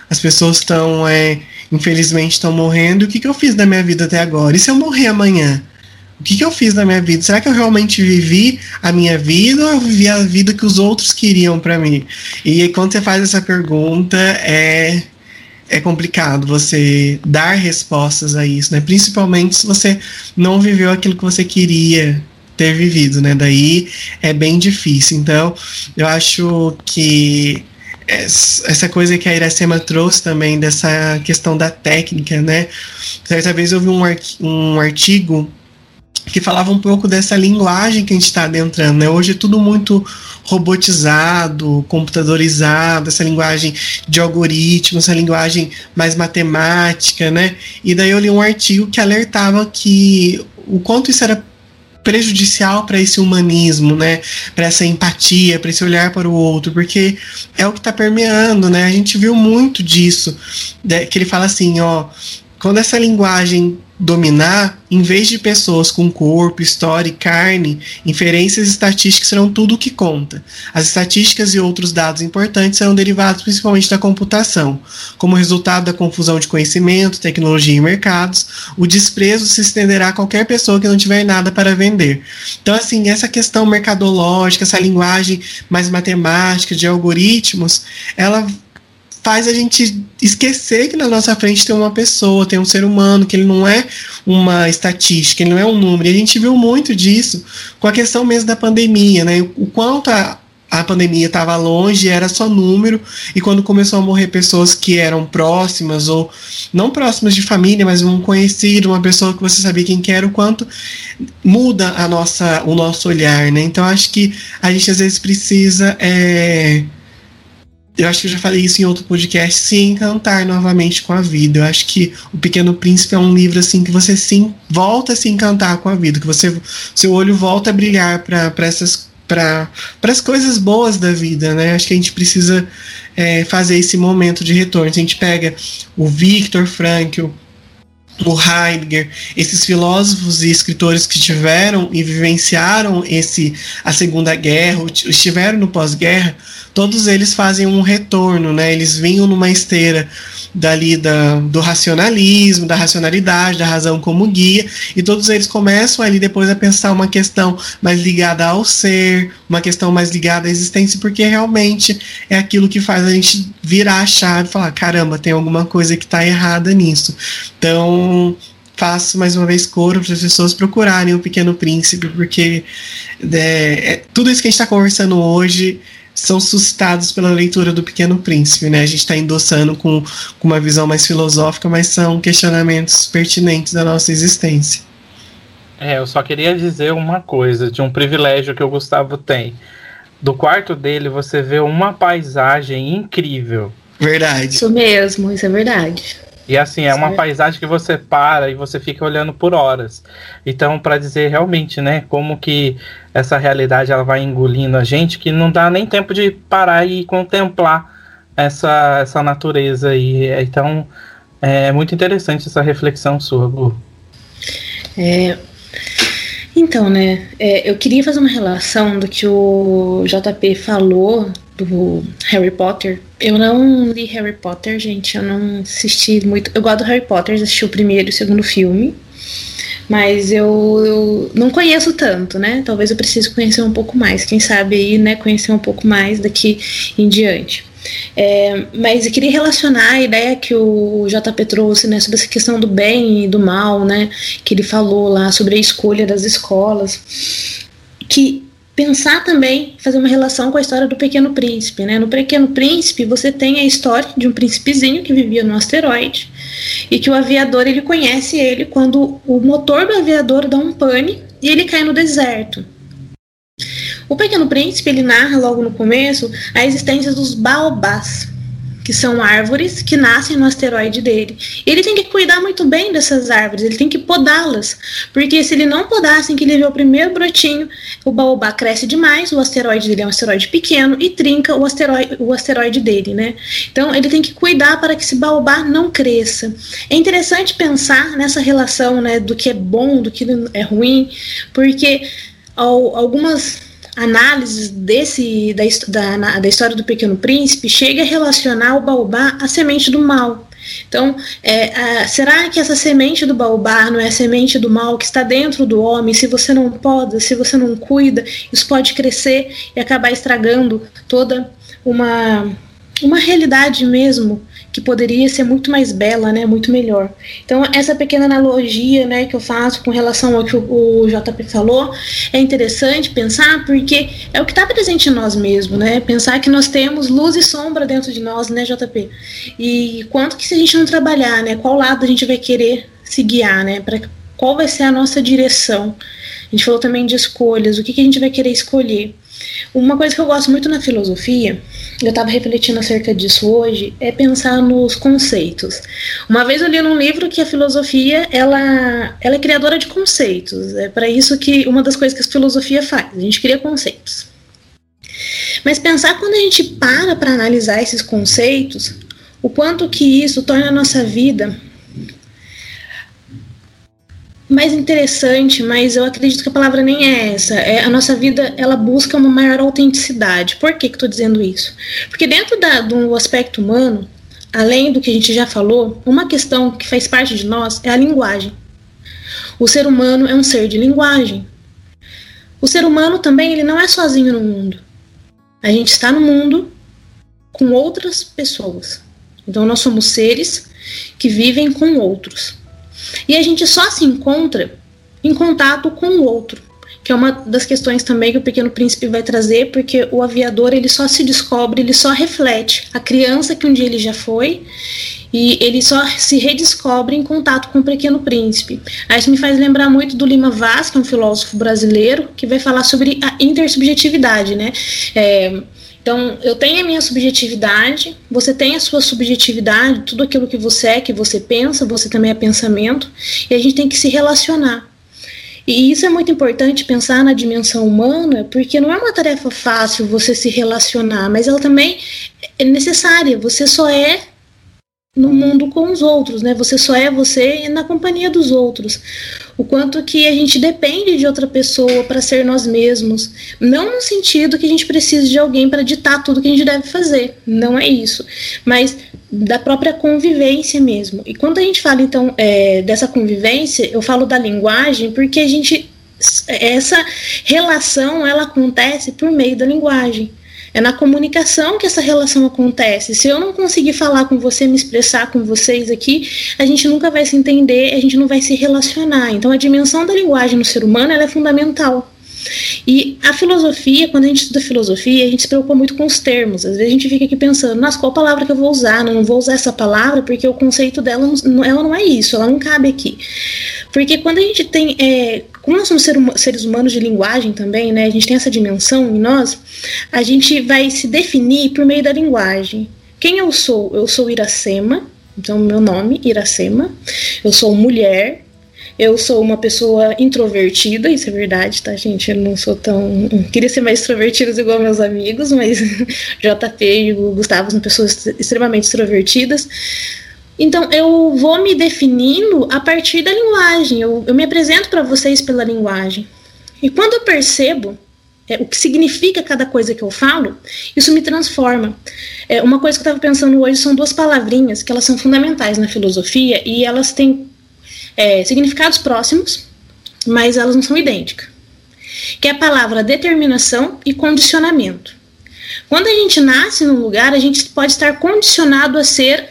as pessoas estão, é, infelizmente, estão morrendo. O que, que eu fiz da minha vida até agora? E se eu morrer amanhã? O que, que eu fiz da minha vida? Será que eu realmente vivi a minha vida ou eu vivi a vida que os outros queriam para mim? E quando você faz essa pergunta, é é complicado você dar respostas a isso, né? Principalmente se você não viveu aquilo que você queria ter vivido, né? Daí é bem difícil. Então, eu acho que essa coisa que a Iracema trouxe também dessa questão da técnica, né? Certa vez eu vi um, um artigo que falava um pouco dessa linguagem que a gente está adentrando. Né? Hoje é tudo muito robotizado, computadorizado, essa linguagem de algoritmo, essa linguagem mais matemática, né? E daí eu li um artigo que alertava que o quanto isso era prejudicial para esse humanismo, né? Para essa empatia, para esse olhar para o outro, porque é o que está permeando, né? A gente viu muito disso, né? que ele fala assim, ó, quando essa linguagem dominar, em vez de pessoas com corpo, história e carne, inferências estatísticas serão tudo o que conta. As estatísticas e outros dados importantes serão derivados principalmente da computação. Como resultado da confusão de conhecimento, tecnologia e mercados, o desprezo se estenderá a qualquer pessoa que não tiver nada para vender. Então, assim, essa questão mercadológica, essa linguagem mais matemática de algoritmos, ela faz a gente esquecer que na nossa frente tem uma pessoa, tem um ser humano, que ele não é uma estatística, ele não é um número. E a gente viu muito disso com a questão mesmo da pandemia, né? O quanto a, a pandemia estava longe, era só número, e quando começou a morrer pessoas que eram próximas, ou não próximas de família, mas um conhecido, uma pessoa que você sabia quem que era, o quanto muda a nossa, o nosso olhar, né? Então acho que a gente às vezes precisa. É, eu acho que eu já falei isso em outro podcast, se encantar novamente com a vida. Eu acho que O Pequeno Príncipe é um livro assim que você sim volta a se encantar com a vida, que você seu olho volta a brilhar para essas para as coisas boas da vida, né? Acho que a gente precisa é, fazer esse momento de retorno. Se a gente pega o Victor Frankl, o Heidegger, esses filósofos e escritores que tiveram e vivenciaram esse a Segunda Guerra, estiveram no pós-guerra, todos eles fazem um retorno, né? Eles vinham numa esteira dali da, do racionalismo, da racionalidade, da razão como guia, e todos eles começam ali depois a pensar uma questão mais ligada ao ser, uma questão mais ligada à existência, porque realmente é aquilo que faz a gente virar a chave e falar: caramba, tem alguma coisa que está errada nisso. Então, faço mais uma vez coro para as pessoas procurarem o Pequeno Príncipe, porque é, é, tudo isso que a gente está conversando hoje são suscitados pela leitura do Pequeno Príncipe, né? A gente está endossando com, com uma visão mais filosófica, mas são questionamentos pertinentes da nossa existência. É, eu só queria dizer uma coisa de um privilégio que o Gustavo tem. Do quarto dele você vê uma paisagem incrível. Verdade. Isso mesmo, isso é verdade. E assim, é uma paisagem que você para e você fica olhando por horas. Então, para dizer realmente, né, como que essa realidade ela vai engolindo a gente, que não dá nem tempo de parar e contemplar essa, essa natureza aí. Então, é muito interessante essa reflexão sua, Gu. É, então, né, é, eu queria fazer uma relação do que o JP falou do Harry Potter. Eu não li Harry Potter, gente. Eu não assisti muito. Eu gosto do Harry Potter, assisti o primeiro e o segundo filme. Mas eu, eu, não conheço tanto, né? Talvez eu precise conhecer um pouco mais. Quem sabe aí, né, conhecer um pouco mais daqui em diante. É, mas eu queria relacionar a ideia que o JP trouxe, né, sobre essa questão do bem e do mal, né, que ele falou lá sobre a escolha das escolas, que pensar também, fazer uma relação com a história do Pequeno Príncipe. Né? No Pequeno Príncipe, você tem a história de um príncipezinho que vivia no asteroide e que o aviador ele conhece ele quando o motor do aviador dá um pane e ele cai no deserto. O Pequeno Príncipe ele narra logo no começo a existência dos baobás, que são árvores que nascem no asteroide dele. Ele tem que cuidar muito bem dessas árvores, ele tem que podá-las, porque se ele não podar assim que ele vê o primeiro brotinho, o baobá cresce demais, o asteroide dele é um asteroide pequeno e trinca o asteroide, o asteroide dele, né? Então ele tem que cuidar para que esse baobá não cresça. É interessante pensar nessa relação, né, do que é bom, do que é ruim, porque algumas análises desse da, da, da, história do Pequeno Príncipe chega a relacionar o baobá à semente do mal. Então, é, a, será que essa semente do baobá não é a semente do mal que está dentro do homem? Se você não poda, se você não cuida, isso pode crescer e acabar estragando toda uma, uma realidade mesmo que poderia ser muito mais bela, né, muito melhor. Então essa pequena analogia, né, que eu faço com relação ao que o, JP falou, é interessante pensar porque é o que está presente em nós mesmos, né? Pensar que nós temos luz e sombra dentro de nós, né, JP? E quanto que se a gente não trabalhar, né, qual lado a gente vai querer se guiar, né, para qual vai ser a nossa direção? A gente falou também de escolhas, o que, que a gente vai querer escolher. Uma coisa que eu gosto muito na filosofia, eu estava refletindo acerca disso hoje, é pensar nos conceitos. Uma vez eu li num livro que a filosofia ela, ela é criadora de conceitos. É para isso que uma das coisas que a filosofia faz, a gente cria conceitos. Mas pensar quando a gente para para analisar esses conceitos, o quanto que isso torna a nossa vida mais interessante, mas eu acredito que a palavra nem é essa. É a nossa vida, ela busca uma maior autenticidade. Por que que estou dizendo isso? Porque dentro da, do aspecto humano, além do que a gente já falou, uma questão que faz parte de nós é a linguagem. O ser humano é um ser de linguagem. O ser humano também ele não é sozinho no mundo. A gente está no mundo com outras pessoas. Então nós somos seres que vivem com outros. E a gente só se encontra em contato com o outro, que é uma das questões também que o Pequeno Príncipe vai trazer, porque o aviador ele só se descobre, ele só reflete a criança que um dia ele já foi e ele só se redescobre em contato com o Pequeno Príncipe. Aí isso me faz lembrar muito do Lima Vaz, que é um filósofo brasileiro, que vai falar sobre a intersubjetividade, né? É, então, eu tenho a minha subjetividade, você tem a sua subjetividade, tudo aquilo que você é, que você pensa, você também é pensamento, e a gente tem que se relacionar. E isso é muito importante pensar na dimensão humana, porque não é uma tarefa fácil você se relacionar, mas ela também é necessária. Você só é no mundo com os outros, né? Você só é você na companhia dos outros. O quanto que a gente depende de outra pessoa para ser nós mesmos, não no sentido que a gente precisa de alguém para ditar tudo que a gente deve fazer, não é isso, mas da própria convivência mesmo. E quando a gente fala então é, dessa convivência, eu falo da linguagem porque a gente essa relação ela acontece por meio da linguagem. É na comunicação que essa relação acontece. Se eu não conseguir falar com você, me expressar com vocês aqui, a gente nunca vai se entender, a gente não vai se relacionar. Então a dimensão da linguagem no ser humano é fundamental. E a filosofia, quando a gente estuda filosofia, a gente se preocupa muito com os termos. Às vezes a gente fica aqui pensando, mas qual palavra que eu vou usar? Não, vou usar essa palavra porque o conceito dela não, ela não é isso, ela não cabe aqui. Porque quando a gente tem. É, como nós somos seres humanos de linguagem também, né? A gente tem essa dimensão em nós, a gente vai se definir por meio da linguagem. Quem eu sou? Eu sou Iracema, então meu nome, Iracema. Eu sou mulher, eu sou uma pessoa introvertida, isso é verdade, tá, gente? Eu não sou tão. queria ser mais extrovertida igual meus amigos, mas JP e o Gustavo são pessoas extremamente extrovertidas. Então, eu vou me definindo a partir da linguagem. Eu, eu me apresento para vocês pela linguagem. E quando eu percebo é, o que significa cada coisa que eu falo, isso me transforma. É, uma coisa que eu estava pensando hoje são duas palavrinhas que elas são fundamentais na filosofia e elas têm é, significados próximos, mas elas não são idênticas. Que é a palavra determinação e condicionamento. Quando a gente nasce num lugar, a gente pode estar condicionado a ser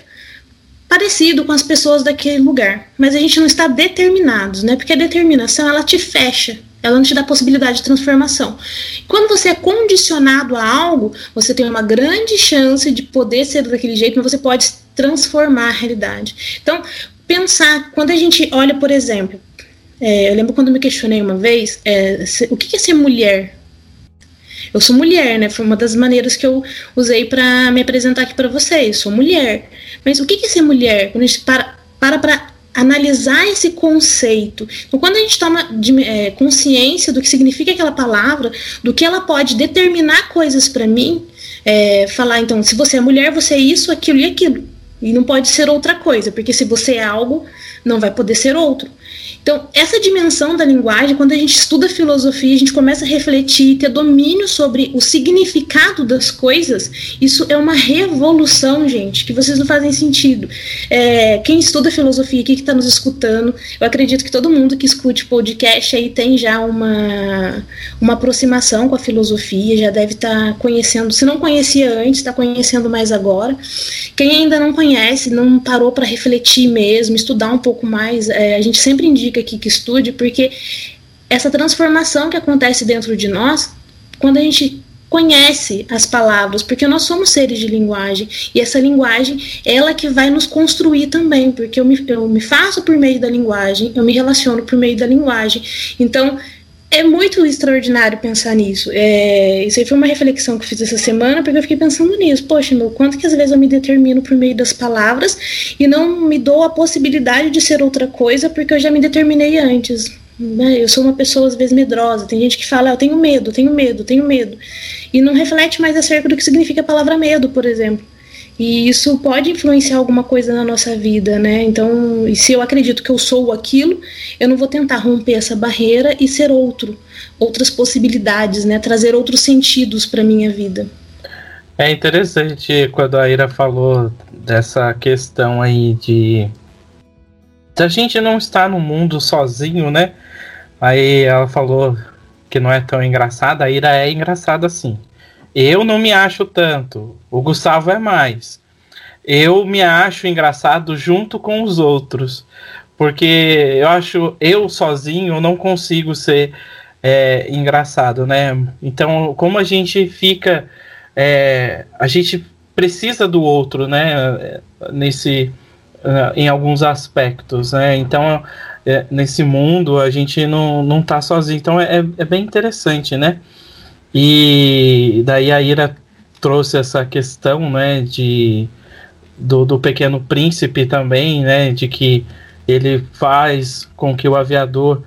parecido com as pessoas daquele lugar, mas a gente não está determinado, né? Porque a determinação ela te fecha, ela não te dá possibilidade de transformação. Quando você é condicionado a algo, você tem uma grande chance de poder ser daquele jeito, mas você pode transformar a realidade. Então, pensar, quando a gente olha, por exemplo, é, eu lembro quando me questionei uma vez, é, se, o que é ser mulher? Eu sou mulher, né? Foi uma das maneiras que eu usei para me apresentar aqui para vocês. Sou mulher. Mas o que é ser mulher? Quando a gente para para analisar esse conceito. Então, quando a gente toma de, é, consciência do que significa aquela palavra, do que ela pode determinar coisas para mim, é, falar então, se você é mulher, você é isso, aquilo e aquilo. E não pode ser outra coisa, porque se você é algo, não vai poder ser outro. Então, essa dimensão da linguagem, quando a gente estuda filosofia, a gente começa a refletir, ter domínio sobre o significado das coisas, isso é uma revolução, gente, que vocês não fazem sentido. É, quem estuda filosofia aqui, que está nos escutando, eu acredito que todo mundo que escute podcast aí tem já uma, uma aproximação com a filosofia, já deve estar tá conhecendo, se não conhecia antes, está conhecendo mais agora. Quem ainda não conhece, não parou para refletir mesmo, estudar um pouco mais, é, a gente sempre indica aqui que estude, porque essa transformação que acontece dentro de nós, quando a gente conhece as palavras, porque nós somos seres de linguagem e essa linguagem ela que vai nos construir também, porque eu me, eu me faço por meio da linguagem, eu me relaciono por meio da linguagem. Então, é muito extraordinário pensar nisso. É, isso aí foi uma reflexão que eu fiz essa semana, porque eu fiquei pensando nisso. Poxa, meu, quanto que às vezes eu me determino por meio das palavras e não me dou a possibilidade de ser outra coisa porque eu já me determinei antes. Né? Eu sou uma pessoa às vezes medrosa. Tem gente que fala, ah, eu tenho medo, tenho medo, tenho medo. E não reflete mais acerca do que significa a palavra medo, por exemplo. E isso pode influenciar alguma coisa na nossa vida, né? Então, se eu acredito que eu sou aquilo, eu não vou tentar romper essa barreira e ser outro, outras possibilidades, né? Trazer outros sentidos para minha vida. É interessante quando a Ira falou dessa questão aí de a gente não estar no mundo sozinho, né? Aí ela falou que não é tão engraçada, a Ira é engraçada sim. Eu não me acho tanto. O Gustavo é mais. Eu me acho engraçado junto com os outros. Porque eu acho, eu sozinho não consigo ser é, engraçado, né? Então, como a gente fica. É, a gente precisa do outro, né? Nesse. Uh, em alguns aspectos, né? Então, é, nesse mundo, a gente não, não tá sozinho. Então, é, é bem interessante, né? E daí a Ira trouxe essa questão, né, de do, do pequeno príncipe também, né, de que ele faz com que o aviador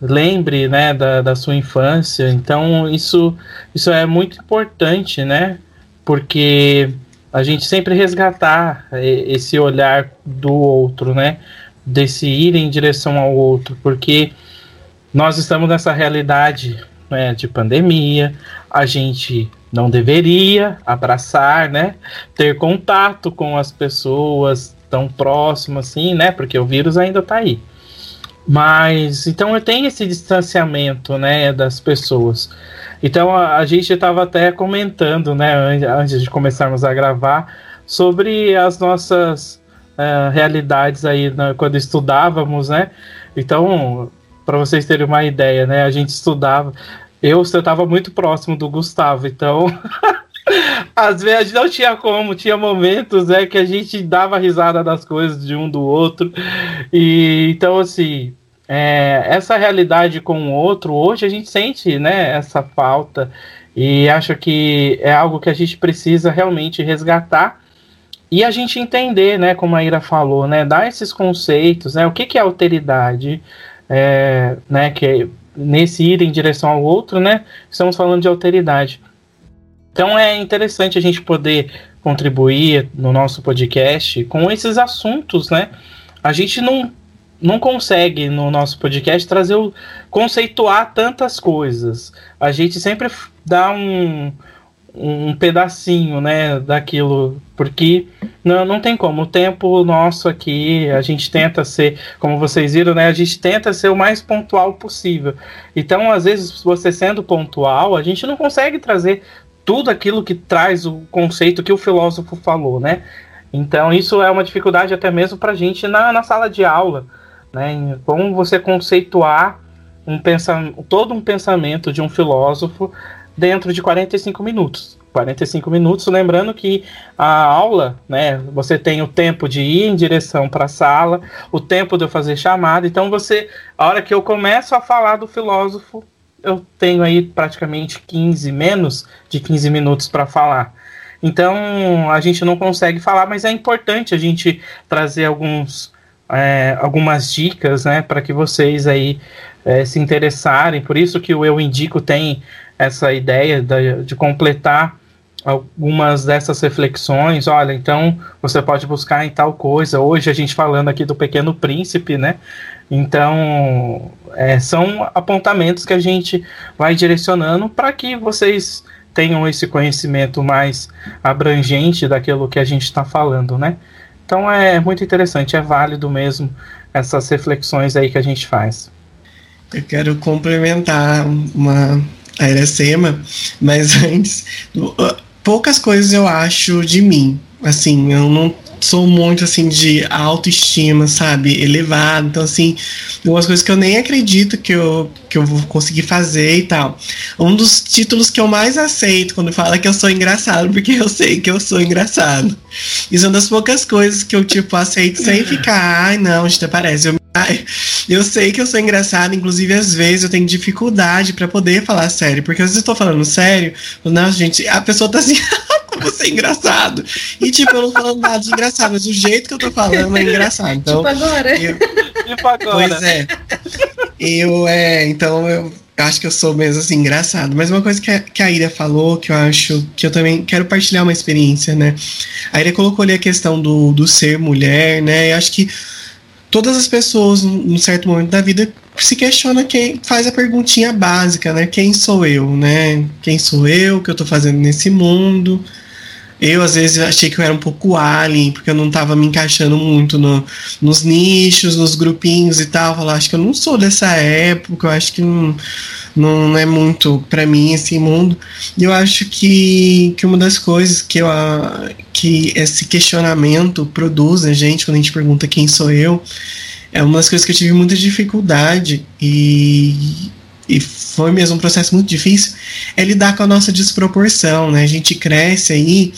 lembre, né, da, da sua infância. Então isso isso é muito importante, né, porque a gente sempre resgatar esse olhar do outro, né? Desse ir em direção ao outro, porque nós estamos nessa realidade né, de pandemia, a gente não deveria abraçar, né? Ter contato com as pessoas tão próximas assim, né? Porque o vírus ainda está aí. Mas então eu tenho esse distanciamento, né, das pessoas. Então a, a gente estava até comentando, né, antes de começarmos a gravar, sobre as nossas uh, realidades aí né, quando estudávamos, né? Então, para vocês terem uma ideia, né, a gente estudava. Eu estava muito próximo do Gustavo, então às vezes não tinha como, tinha momentos é que a gente dava risada das coisas de um do outro. E então assim, é, essa realidade com o outro, hoje a gente sente, né, essa falta e acho que é algo que a gente precisa realmente resgatar e a gente entender, né, como a Ira falou, né, dar esses conceitos, né, o que, que é alteridade, é, né, que nesse ir em direção ao outro, né, estamos falando de alteridade. Então é interessante a gente poder contribuir no nosso podcast com esses assuntos, né? A gente não, não consegue no nosso podcast trazer o conceituar tantas coisas. A gente sempre dá um, um pedacinho, né, daquilo, porque não, não tem como. O tempo nosso aqui, a gente tenta ser, como vocês viram, né, a gente tenta ser o mais pontual possível. Então, às vezes, você sendo pontual, a gente não consegue trazer tudo aquilo que traz o conceito que o filósofo falou, né? Então isso é uma dificuldade até mesmo para a gente na, na sala de aula, né? Como você conceituar um pensamento, todo um pensamento de um filósofo dentro de 45 minutos. 45 minutos, lembrando que a aula, né, você tem o tempo de ir em direção para a sala, o tempo de eu fazer chamada, então você, a hora que eu começo a falar do filósofo, eu tenho aí praticamente 15, menos de 15 minutos para falar. Então a gente não consegue falar, mas é importante a gente trazer alguns, é, algumas dicas né, para que vocês aí é, se interessarem. Por isso que o Eu Indico tem essa ideia de, de completar algumas dessas reflexões. Olha, então você pode buscar em tal coisa. Hoje a gente falando aqui do Pequeno Príncipe, né? Então, é, são apontamentos que a gente vai direcionando para que vocês tenham esse conhecimento mais abrangente daquilo que a gente está falando, né? Então é muito interessante, é válido mesmo essas reflexões aí que a gente faz. Eu quero complementar uma a Iracema, mas antes, poucas coisas eu acho de mim. Assim, eu não sou muito assim de autoestima, sabe, elevado. Então assim, algumas coisas que eu nem acredito que eu que eu vou conseguir fazer e tal. Um dos títulos que eu mais aceito quando fala que eu sou engraçado, porque eu sei que eu sou engraçado. Isso é uma das poucas coisas que eu tipo aceito sem ficar, ai não, gente, parece eu eu sei que eu sou engraçado, inclusive às vezes eu tenho dificuldade para poder falar sério, porque às vezes eu tô falando sério, não, gente, a pessoa tá assim, você é engraçado. E, tipo, eu não falando nada de engraçado, mas o jeito que eu tô falando é engraçado. Então, tipo agora. Eu, tipo agora. Pois é. Eu, é, então eu acho que eu sou mesmo assim, engraçado. Mas uma coisa que a, que a Ira falou, que eu acho que eu também quero partilhar uma experiência, né? A Ira colocou ali a questão do, do ser mulher, né? Eu acho que todas as pessoas, num certo momento da vida, se questiona quem faz a perguntinha básica, né? Quem sou eu, né? Quem sou eu? O que eu tô fazendo nesse mundo? Eu, às vezes, achei que eu era um pouco alien, porque eu não estava me encaixando muito no, nos nichos, nos grupinhos e tal. Eu acho que eu não sou dessa época, eu acho que não, não é muito para mim esse mundo. E eu acho que, que uma das coisas que, eu, que esse questionamento produz a gente, quando a gente pergunta quem sou eu, é uma das coisas que eu tive muita dificuldade e, e foi mesmo um processo muito difícil, é lidar com a nossa desproporção, né? A gente cresce aí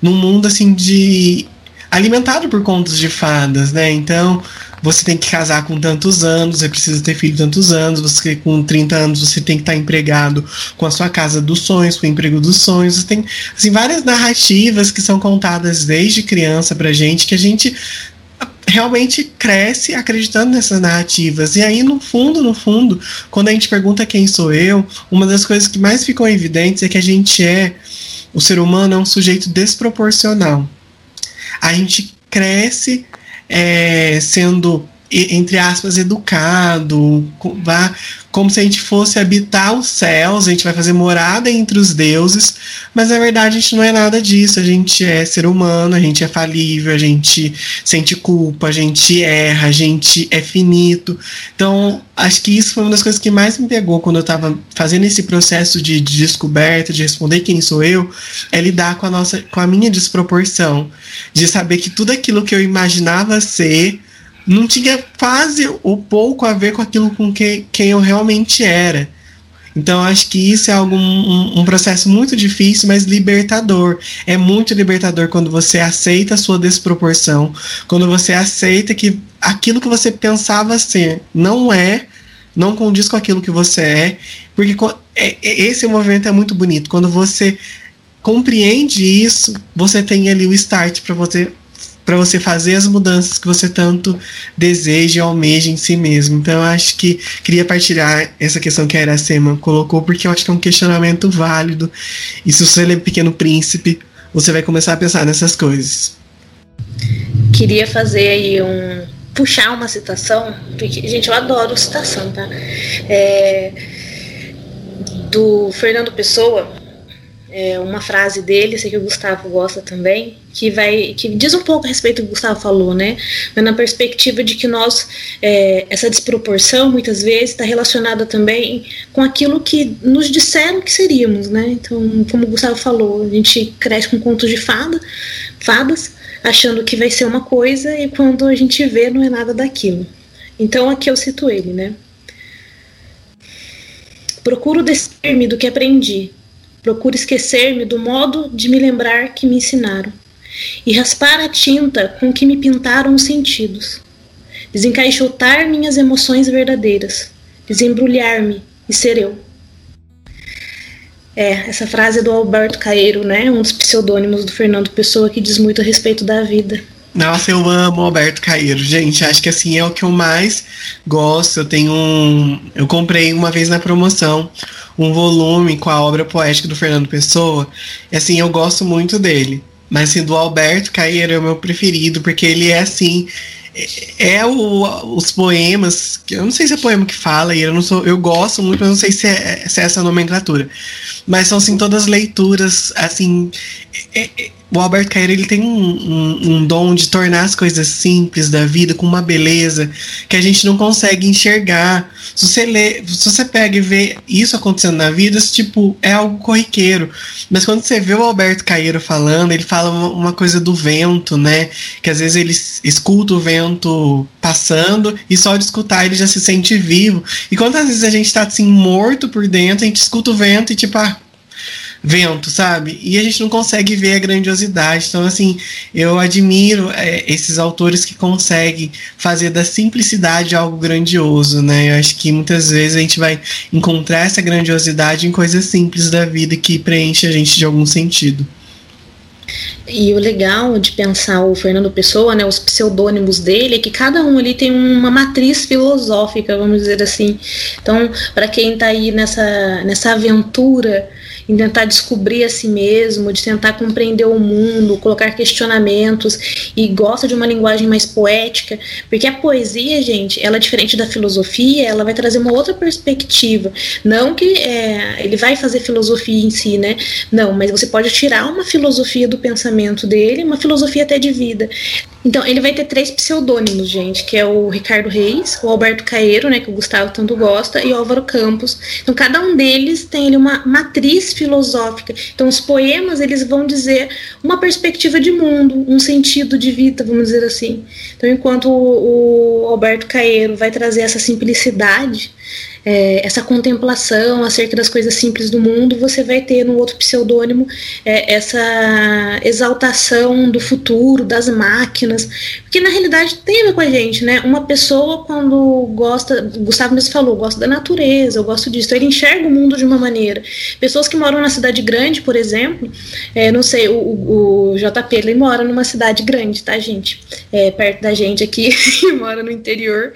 num mundo assim de alimentado por contos de fadas, né? Então, você tem que casar com tantos anos, você precisa ter filho tantos anos, você com 30 anos você tem que estar empregado com a sua casa dos sonhos, com o emprego dos sonhos. Você tem assim várias narrativas que são contadas desde criança pra gente que a gente realmente cresce acreditando nessas narrativas. E aí, no fundo, no fundo, quando a gente pergunta quem sou eu, uma das coisas que mais ficam evidentes é que a gente é o ser humano é um sujeito desproporcional. A gente cresce é, sendo entre aspas, educado, vá, como se a gente fosse habitar os céus, a gente vai fazer morada entre os deuses, mas na verdade a gente não é nada disso, a gente é ser humano, a gente é falível, a gente sente culpa, a gente erra, a gente é finito. Então, acho que isso foi uma das coisas que mais me pegou quando eu estava fazendo esse processo de, de descoberta, de responder quem sou eu, é lidar com a nossa, com a minha desproporção, de saber que tudo aquilo que eu imaginava ser não tinha quase ou pouco a ver com aquilo com que, quem eu realmente era. Então acho que isso é algo, um, um, processo muito difícil, mas libertador. É muito libertador quando você aceita a sua desproporção, quando você aceita que aquilo que você pensava ser não é, não condiz com aquilo que você é, porque é, é, esse movimento é muito bonito. Quando você compreende isso, você tem ali o start para você para você fazer as mudanças que você tanto deseja e almeja em si mesmo. Então, eu acho que queria partilhar essa questão que a Iracema colocou, porque eu acho que é um questionamento válido. E se você ler Pequeno Príncipe, você vai começar a pensar nessas coisas. Queria fazer aí um. puxar uma citação, porque, gente, eu adoro citação, tá? É, do Fernando Pessoa, é, uma frase dele, sei que o Gustavo gosta também, que vai que diz um pouco a respeito do que o Gustavo falou, né? Mas na perspectiva de que nós é, essa desproporção muitas vezes está relacionada também com aquilo que nos disseram que seríamos, né? Então, como o Gustavo falou, a gente cresce com contos de fada, fadas, achando que vai ser uma coisa e quando a gente vê não é nada daquilo. Então aqui eu cito ele, né? Procuro descer-me do que aprendi, Procuro esquecer-me do modo de me lembrar que me ensinaram e raspar a tinta com que me pintaram os sentidos. Desencaixotar minhas emoções verdadeiras, desembrulhar-me e ser eu. É, essa frase é do Alberto Caeiro, né? Um dos pseudônimos do Fernando Pessoa que diz muito a respeito da vida. Nossa, eu amo Alberto Caeiro, gente. Acho que assim é o que eu mais gosto. Eu tenho um. Eu comprei uma vez na promoção um volume com a obra poética do Fernando Pessoa. E assim, eu gosto muito dele. Mas assim, do Alberto Caeiro é o meu preferido, porque ele é assim. É, é o, os poemas, eu não sei se é poema que fala, e eu não sou, eu gosto muito, mas não sei se é, se é essa nomenclatura. Mas são assim todas leituras, assim, é, é, o Alberto Caeiro ele tem um, um, um, dom de tornar as coisas simples da vida com uma beleza que a gente não consegue enxergar. Se você lê, se você pega e vê isso acontecendo na vida, tipo, é algo corriqueiro. Mas quando você vê o Alberto Caeiro falando, ele fala uma, uma coisa do vento, né? Que às vezes ele escuta o vento passando e só de escutar ele já se sente vivo. E quantas vezes a gente tá assim morto por dentro, a gente escuta o vento e tipo, ah, vento, sabe? E a gente não consegue ver a grandiosidade. Então, assim, eu admiro é, esses autores que conseguem fazer da simplicidade algo grandioso, né? Eu acho que muitas vezes a gente vai encontrar essa grandiosidade em coisas simples da vida que preenche a gente de algum sentido. E o legal de pensar o Fernando Pessoa, né, os pseudônimos dele, é que cada um ali tem uma matriz filosófica, vamos dizer assim. Então, para quem está aí nessa, nessa aventura em tentar descobrir a si mesmo, de tentar compreender o mundo, colocar questionamentos e gosta de uma linguagem mais poética, porque a poesia, gente, ela é diferente da filosofia, ela vai trazer uma outra perspectiva. Não que é, ele vai fazer filosofia em si, né? Não, mas você pode tirar uma filosofia do pensamento dele, uma filosofia até de vida. Então, ele vai ter três pseudônimos, gente, que é o Ricardo Reis, o Alberto Caeiro, né, que o Gustavo tanto gosta, e o Álvaro Campos. Então, cada um deles tem uma matriz filosófica. Então, os poemas, eles vão dizer uma perspectiva de mundo, um sentido de vida, vamos dizer assim. Então, enquanto o, o Alberto Caeiro vai trazer essa simplicidade, é, essa contemplação acerca das coisas simples do mundo, você vai ter no outro pseudônimo é, essa exaltação do futuro, das máquinas, porque na realidade tem a ver com a gente, né? Uma pessoa quando gosta, Gustavo mesmo falou, gosta da natureza, eu gosto disso, então ele enxerga o mundo de uma maneira. Pessoas que moram na cidade grande, por exemplo, é, não sei, o, o, o, JP ele mora numa cidade grande, tá, gente? É, perto da gente aqui, mora no interior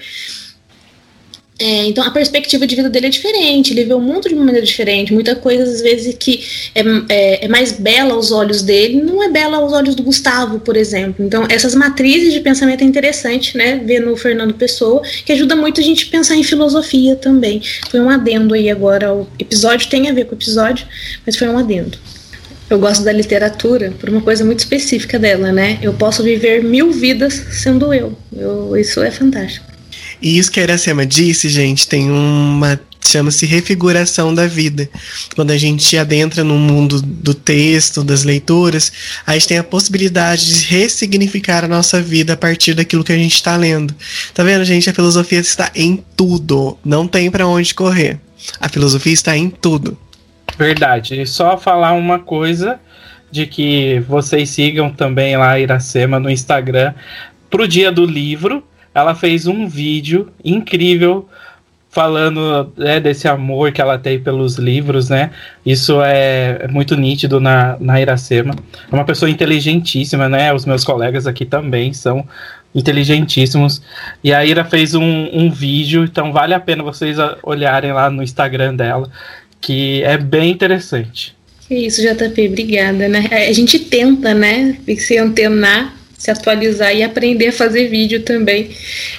É, então a perspectiva de vida dele é diferente, ele vê o mundo de uma maneira diferente. Muita coisa, às vezes, que é, é, é, mais bela aos olhos dele, não é bela aos olhos do Gustavo, por exemplo. Então, essas matrizes de pensamento é interessante, né? Ver no Fernando Pessoa, que ajuda muito a gente pensar em filosofia também. Foi um adendo aí agora. O episódio tem a ver com o episódio, mas foi um adendo. Eu gosto da literatura por uma coisa muito específica dela, né? Eu posso viver mil vidas sendo eu. eu isso é fantástico. E isso que a Iracema disse, gente, tem uma chama-se refiguração da vida. Quando a gente adentra no mundo do texto, das leituras, a gente tem a possibilidade de ressignificar a nossa vida a partir daquilo que a gente está lendo. Tá vendo, gente? A filosofia está em tudo. Não tem para onde correr. A filosofia está em tudo. Verdade. E só falar uma coisa de que vocês sigam também lá a Iracema no Instagram pro dia do livro ela fez um vídeo incrível falando né, desse amor que ela tem pelos livros, né? Isso é, é muito nítido na, na Iracema. É uma pessoa inteligentíssima, né? Os meus colegas aqui também são inteligentíssimos. E a Ira fez um, um vídeo, então vale a pena vocês olharem lá no Instagram dela, que é bem interessante. Isso, JP, obrigada, né? A gente tenta, né, se antenar se atualizar e aprender a fazer vídeo também.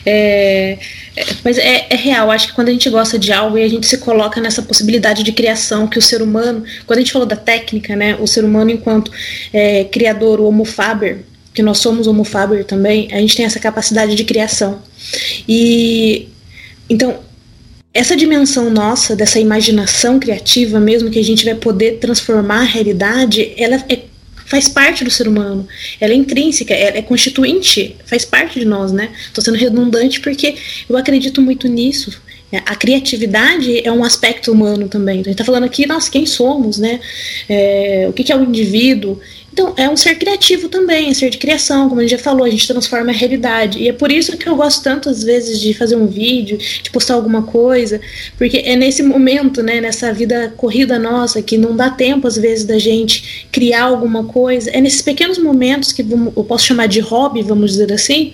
É, é, mas é, é, real, acho que quando a gente gosta de algo e a gente se coloca nessa possibilidade de criação, que o ser humano, quando a gente falou da técnica, né, o ser humano enquanto é, criador, o homo faber, que nós somos homo faber também, a gente tem essa capacidade de criação. E então essa dimensão nossa, dessa imaginação criativa mesmo, que a gente vai poder transformar a realidade, ela é faz parte do ser humano. Ela é intrínseca, ela é constituinte, faz parte de nós, né? Estou sendo redundante porque eu acredito muito nisso. A criatividade é um aspecto humano também. Então, a gente está falando aqui, nós quem somos, né? É, o que, que é o indivíduo? Então, é um ser criativo também, é um ser de criação, como a gente já falou, a gente transforma a realidade. E é por isso que eu gosto tanto, às vezes, de fazer um vídeo, de postar alguma coisa, porque é nesse momento, né, nessa vida corrida nossa, que não dá tempo, às vezes, da gente criar alguma coisa, é nesses pequenos momentos que eu posso chamar de hobby, vamos dizer assim,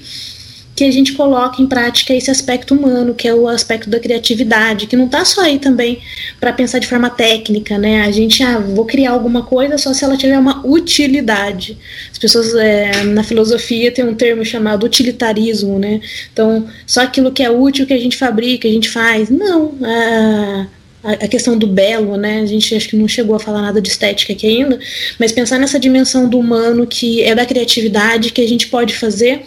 que a gente coloca em prática esse aspecto humano, que é o aspecto da criatividade, que não está só aí também para pensar de forma técnica, né? A gente, ah, vou criar alguma coisa só se ela tiver uma utilidade. As pessoas é, na filosofia tem um termo chamado utilitarismo, né? Então, só aquilo que é útil que a gente fabrica, a gente faz. Não, a, a questão do belo, né? A gente acho que não chegou a falar nada de estética aqui ainda, mas pensar nessa dimensão do humano que é da criatividade que a gente pode fazer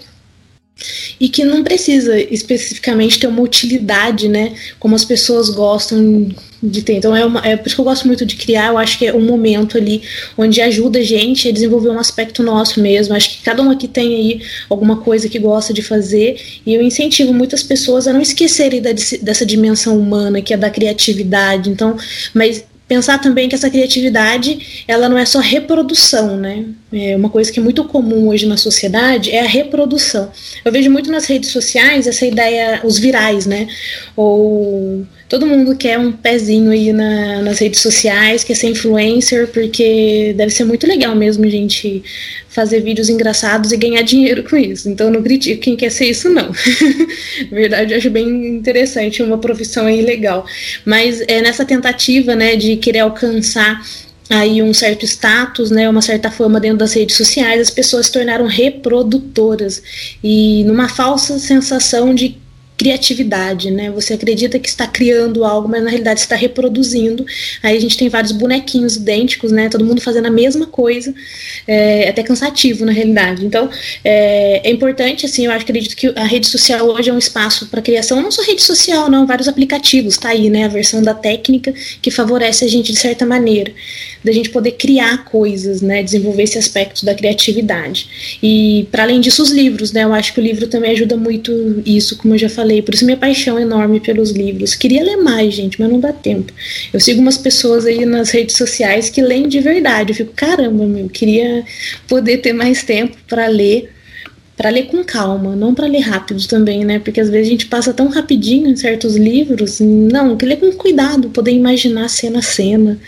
e que não precisa especificamente ter uma utilidade, né? Como as pessoas gostam de ter. Então é, uma, é por isso que eu gosto muito de criar. Eu acho que é um momento ali onde ajuda a gente a desenvolver um aspecto nosso mesmo. Acho que cada um aqui tem aí alguma coisa que gosta de fazer e eu incentivo muitas pessoas a não esquecerem da, dessa dimensão humana que é da criatividade. Então, mas pensar também que essa criatividade ela não é só reprodução, né? É uma coisa que é muito comum hoje na sociedade é a reprodução. Eu vejo muito nas redes sociais essa ideia, os virais, né? Ou todo mundo quer um pezinho aí na, nas redes sociais, quer ser influencer, porque deve ser muito legal mesmo, gente, fazer vídeos engraçados e ganhar dinheiro com isso. Então não critico quem quer ser isso, não. Na verdade, acho bem interessante, uma profissão aí legal. Mas é nessa tentativa, né, de querer alcançar aí um certo status, né, uma certa fama dentro das redes sociais, as pessoas se tornaram reprodutoras e numa falsa sensação de criatividade, né? Você acredita que está criando algo, mas na realidade está reproduzindo. Aí a gente tem vários bonequinhos idênticos, né? Todo mundo fazendo a mesma coisa, é, é até cansativo na realidade. Então é, é, importante, assim, eu acredito que a rede social hoje é um espaço para criação, não só rede social, não, vários aplicativos, tá aí, né? A versão da técnica que favorece a gente de certa maneira, da gente poder criar coisas, né? Desenvolver esse aspecto da criatividade. E para além disso, os livros, né? Eu acho que o livro também ajuda muito isso, como eu já falei falei, por isso minha paixão enorme pelos livros. Queria ler mais, gente, mas não dá tempo. Eu sigo umas pessoas aí nas redes sociais que leem de verdade. Eu fico, caramba, meu, queria poder ter mais tempo para ler, para ler com calma, não para ler rápido também, né? Porque às vezes a gente passa tão rapidinho em certos livros. Não, que ler com cuidado, poder imaginar cena a cena,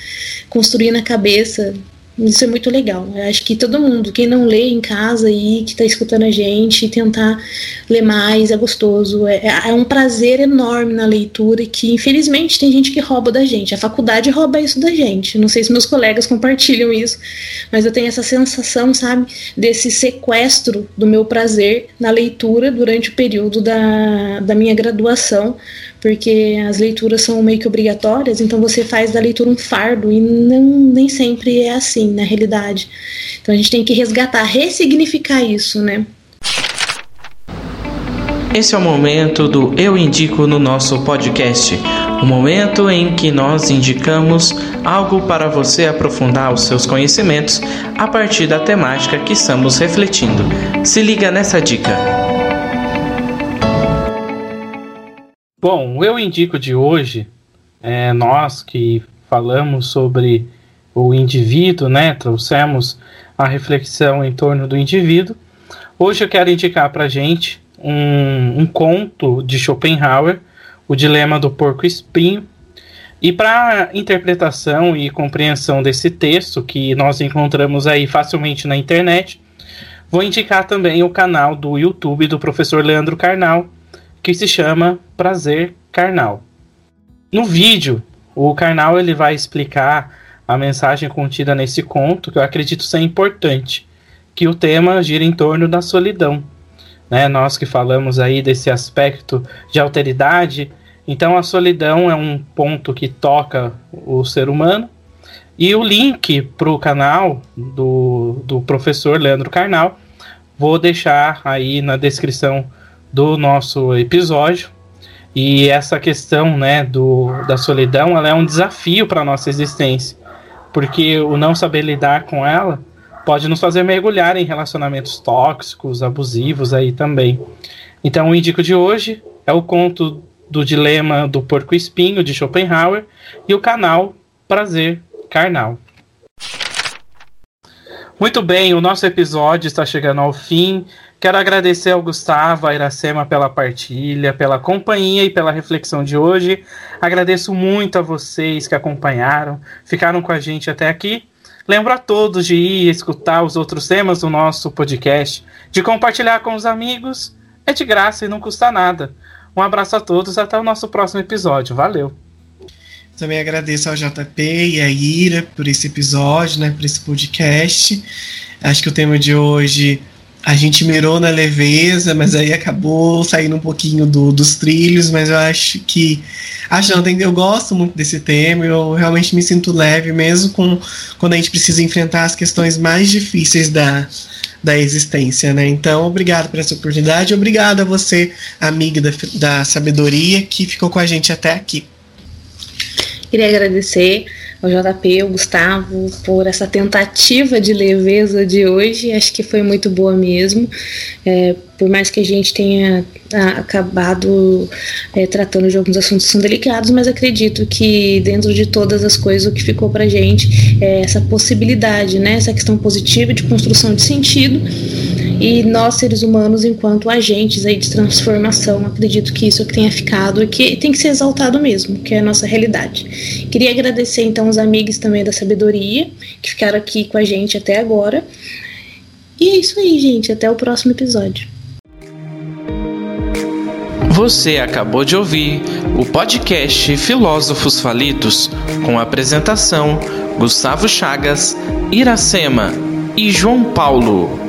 construir na cabeça Isso é muito legal. Eu acho que todo mundo, quem não lê em casa e que está escutando a gente, tentar ler mais, é gostoso. É, é, um prazer enorme na leitura que, infelizmente, tem gente que rouba da gente. A faculdade rouba isso da gente. Não sei se meus colegas compartilham isso, mas eu tenho essa sensação, sabe, desse sequestro do meu prazer na leitura durante o período da, da minha graduação porque as leituras são meio que obrigatórias, então você faz da leitura um fardo e não, nem sempre é assim na realidade. Então a gente tem que resgatar, ressignificar isso, né? Esse é o momento do Eu Indico no nosso podcast. O momento em que nós indicamos algo para você aprofundar os seus conhecimentos a partir da temática que estamos refletindo. Se liga nessa dica. Bom, eu indico de hoje, é, nós que falamos sobre o indivíduo, né, trouxemos a reflexão em torno do indivíduo. Hoje eu quero indicar para gente um, um conto de Schopenhauer, O Dilema do Porco Espinho. E para interpretação e compreensão desse texto, que nós encontramos aí facilmente na internet, vou indicar também o canal do YouTube do professor Leandro Carnal, que se chama Prazer Carnal. No vídeo, o Carnal ele vai explicar a mensagem contida nesse conto, que eu acredito ser importante, que o tema gira em torno da solidão. Né? Nós que falamos aí desse aspecto de alteridade, então a solidão é um ponto que toca o ser humano. E o link para o canal do, do professor Leandro Carnal vou deixar aí na descrição do nosso episódio. E essa questão né, do, da solidão ela é um desafio para a nossa existência, porque o não saber lidar com ela pode nos fazer mergulhar em relacionamentos tóxicos, abusivos aí também. Então, o indico de hoje é o conto do Dilema do Porco Espinho, de Schopenhauer, e o canal Prazer Carnal. Muito bem, o nosso episódio está chegando ao fim. Quero agradecer ao Gustavo, a Iracema pela partilha, pela companhia e pela reflexão de hoje. Agradeço muito a vocês que acompanharam, ficaram com a gente até aqui. Lembro a todos de ir escutar os outros temas do nosso podcast, de compartilhar com os amigos. É de graça e não custa nada. Um abraço a todos, até o nosso próximo episódio. Valeu! Também agradeço ao JP e à Ira por esse episódio, né, por esse podcast. Acho que o tema de hoje a gente mirou na leveza, mas aí acabou saindo um pouquinho do, dos trilhos, mas eu acho que acho não, eu gosto muito desse tema, eu realmente me sinto leve mesmo com quando a gente precisa enfrentar as questões mais difíceis da, da existência, né? Então, obrigado por essa oportunidade, obrigado a você, amiga da, da sabedoria, que ficou com a gente até aqui. Queria agradecer ao JP, ao Gustavo, por essa tentativa de leveza de hoje. Acho que foi muito boa mesmo. É, por mais que a gente tenha acabado é, tratando de alguns assuntos que são delicados, mas acredito que dentro de todas as coisas o que ficou pra gente é essa possibilidade, né, essa questão positiva de construção de sentido e nós, seres humanos, enquanto agentes aí de transformação, acredito que isso é que tenha ficado e que tem que ser exaltado mesmo, que é a nossa realidade. Queria agradecer então os amigos também da sabedoria que ficaram aqui com a gente até agora. E é isso aí, gente. Até o próximo episódio. Você acabou de ouvir o podcast Filósofos Falidos, com a apresentação Gustavo Chagas, Iracema e João Paulo.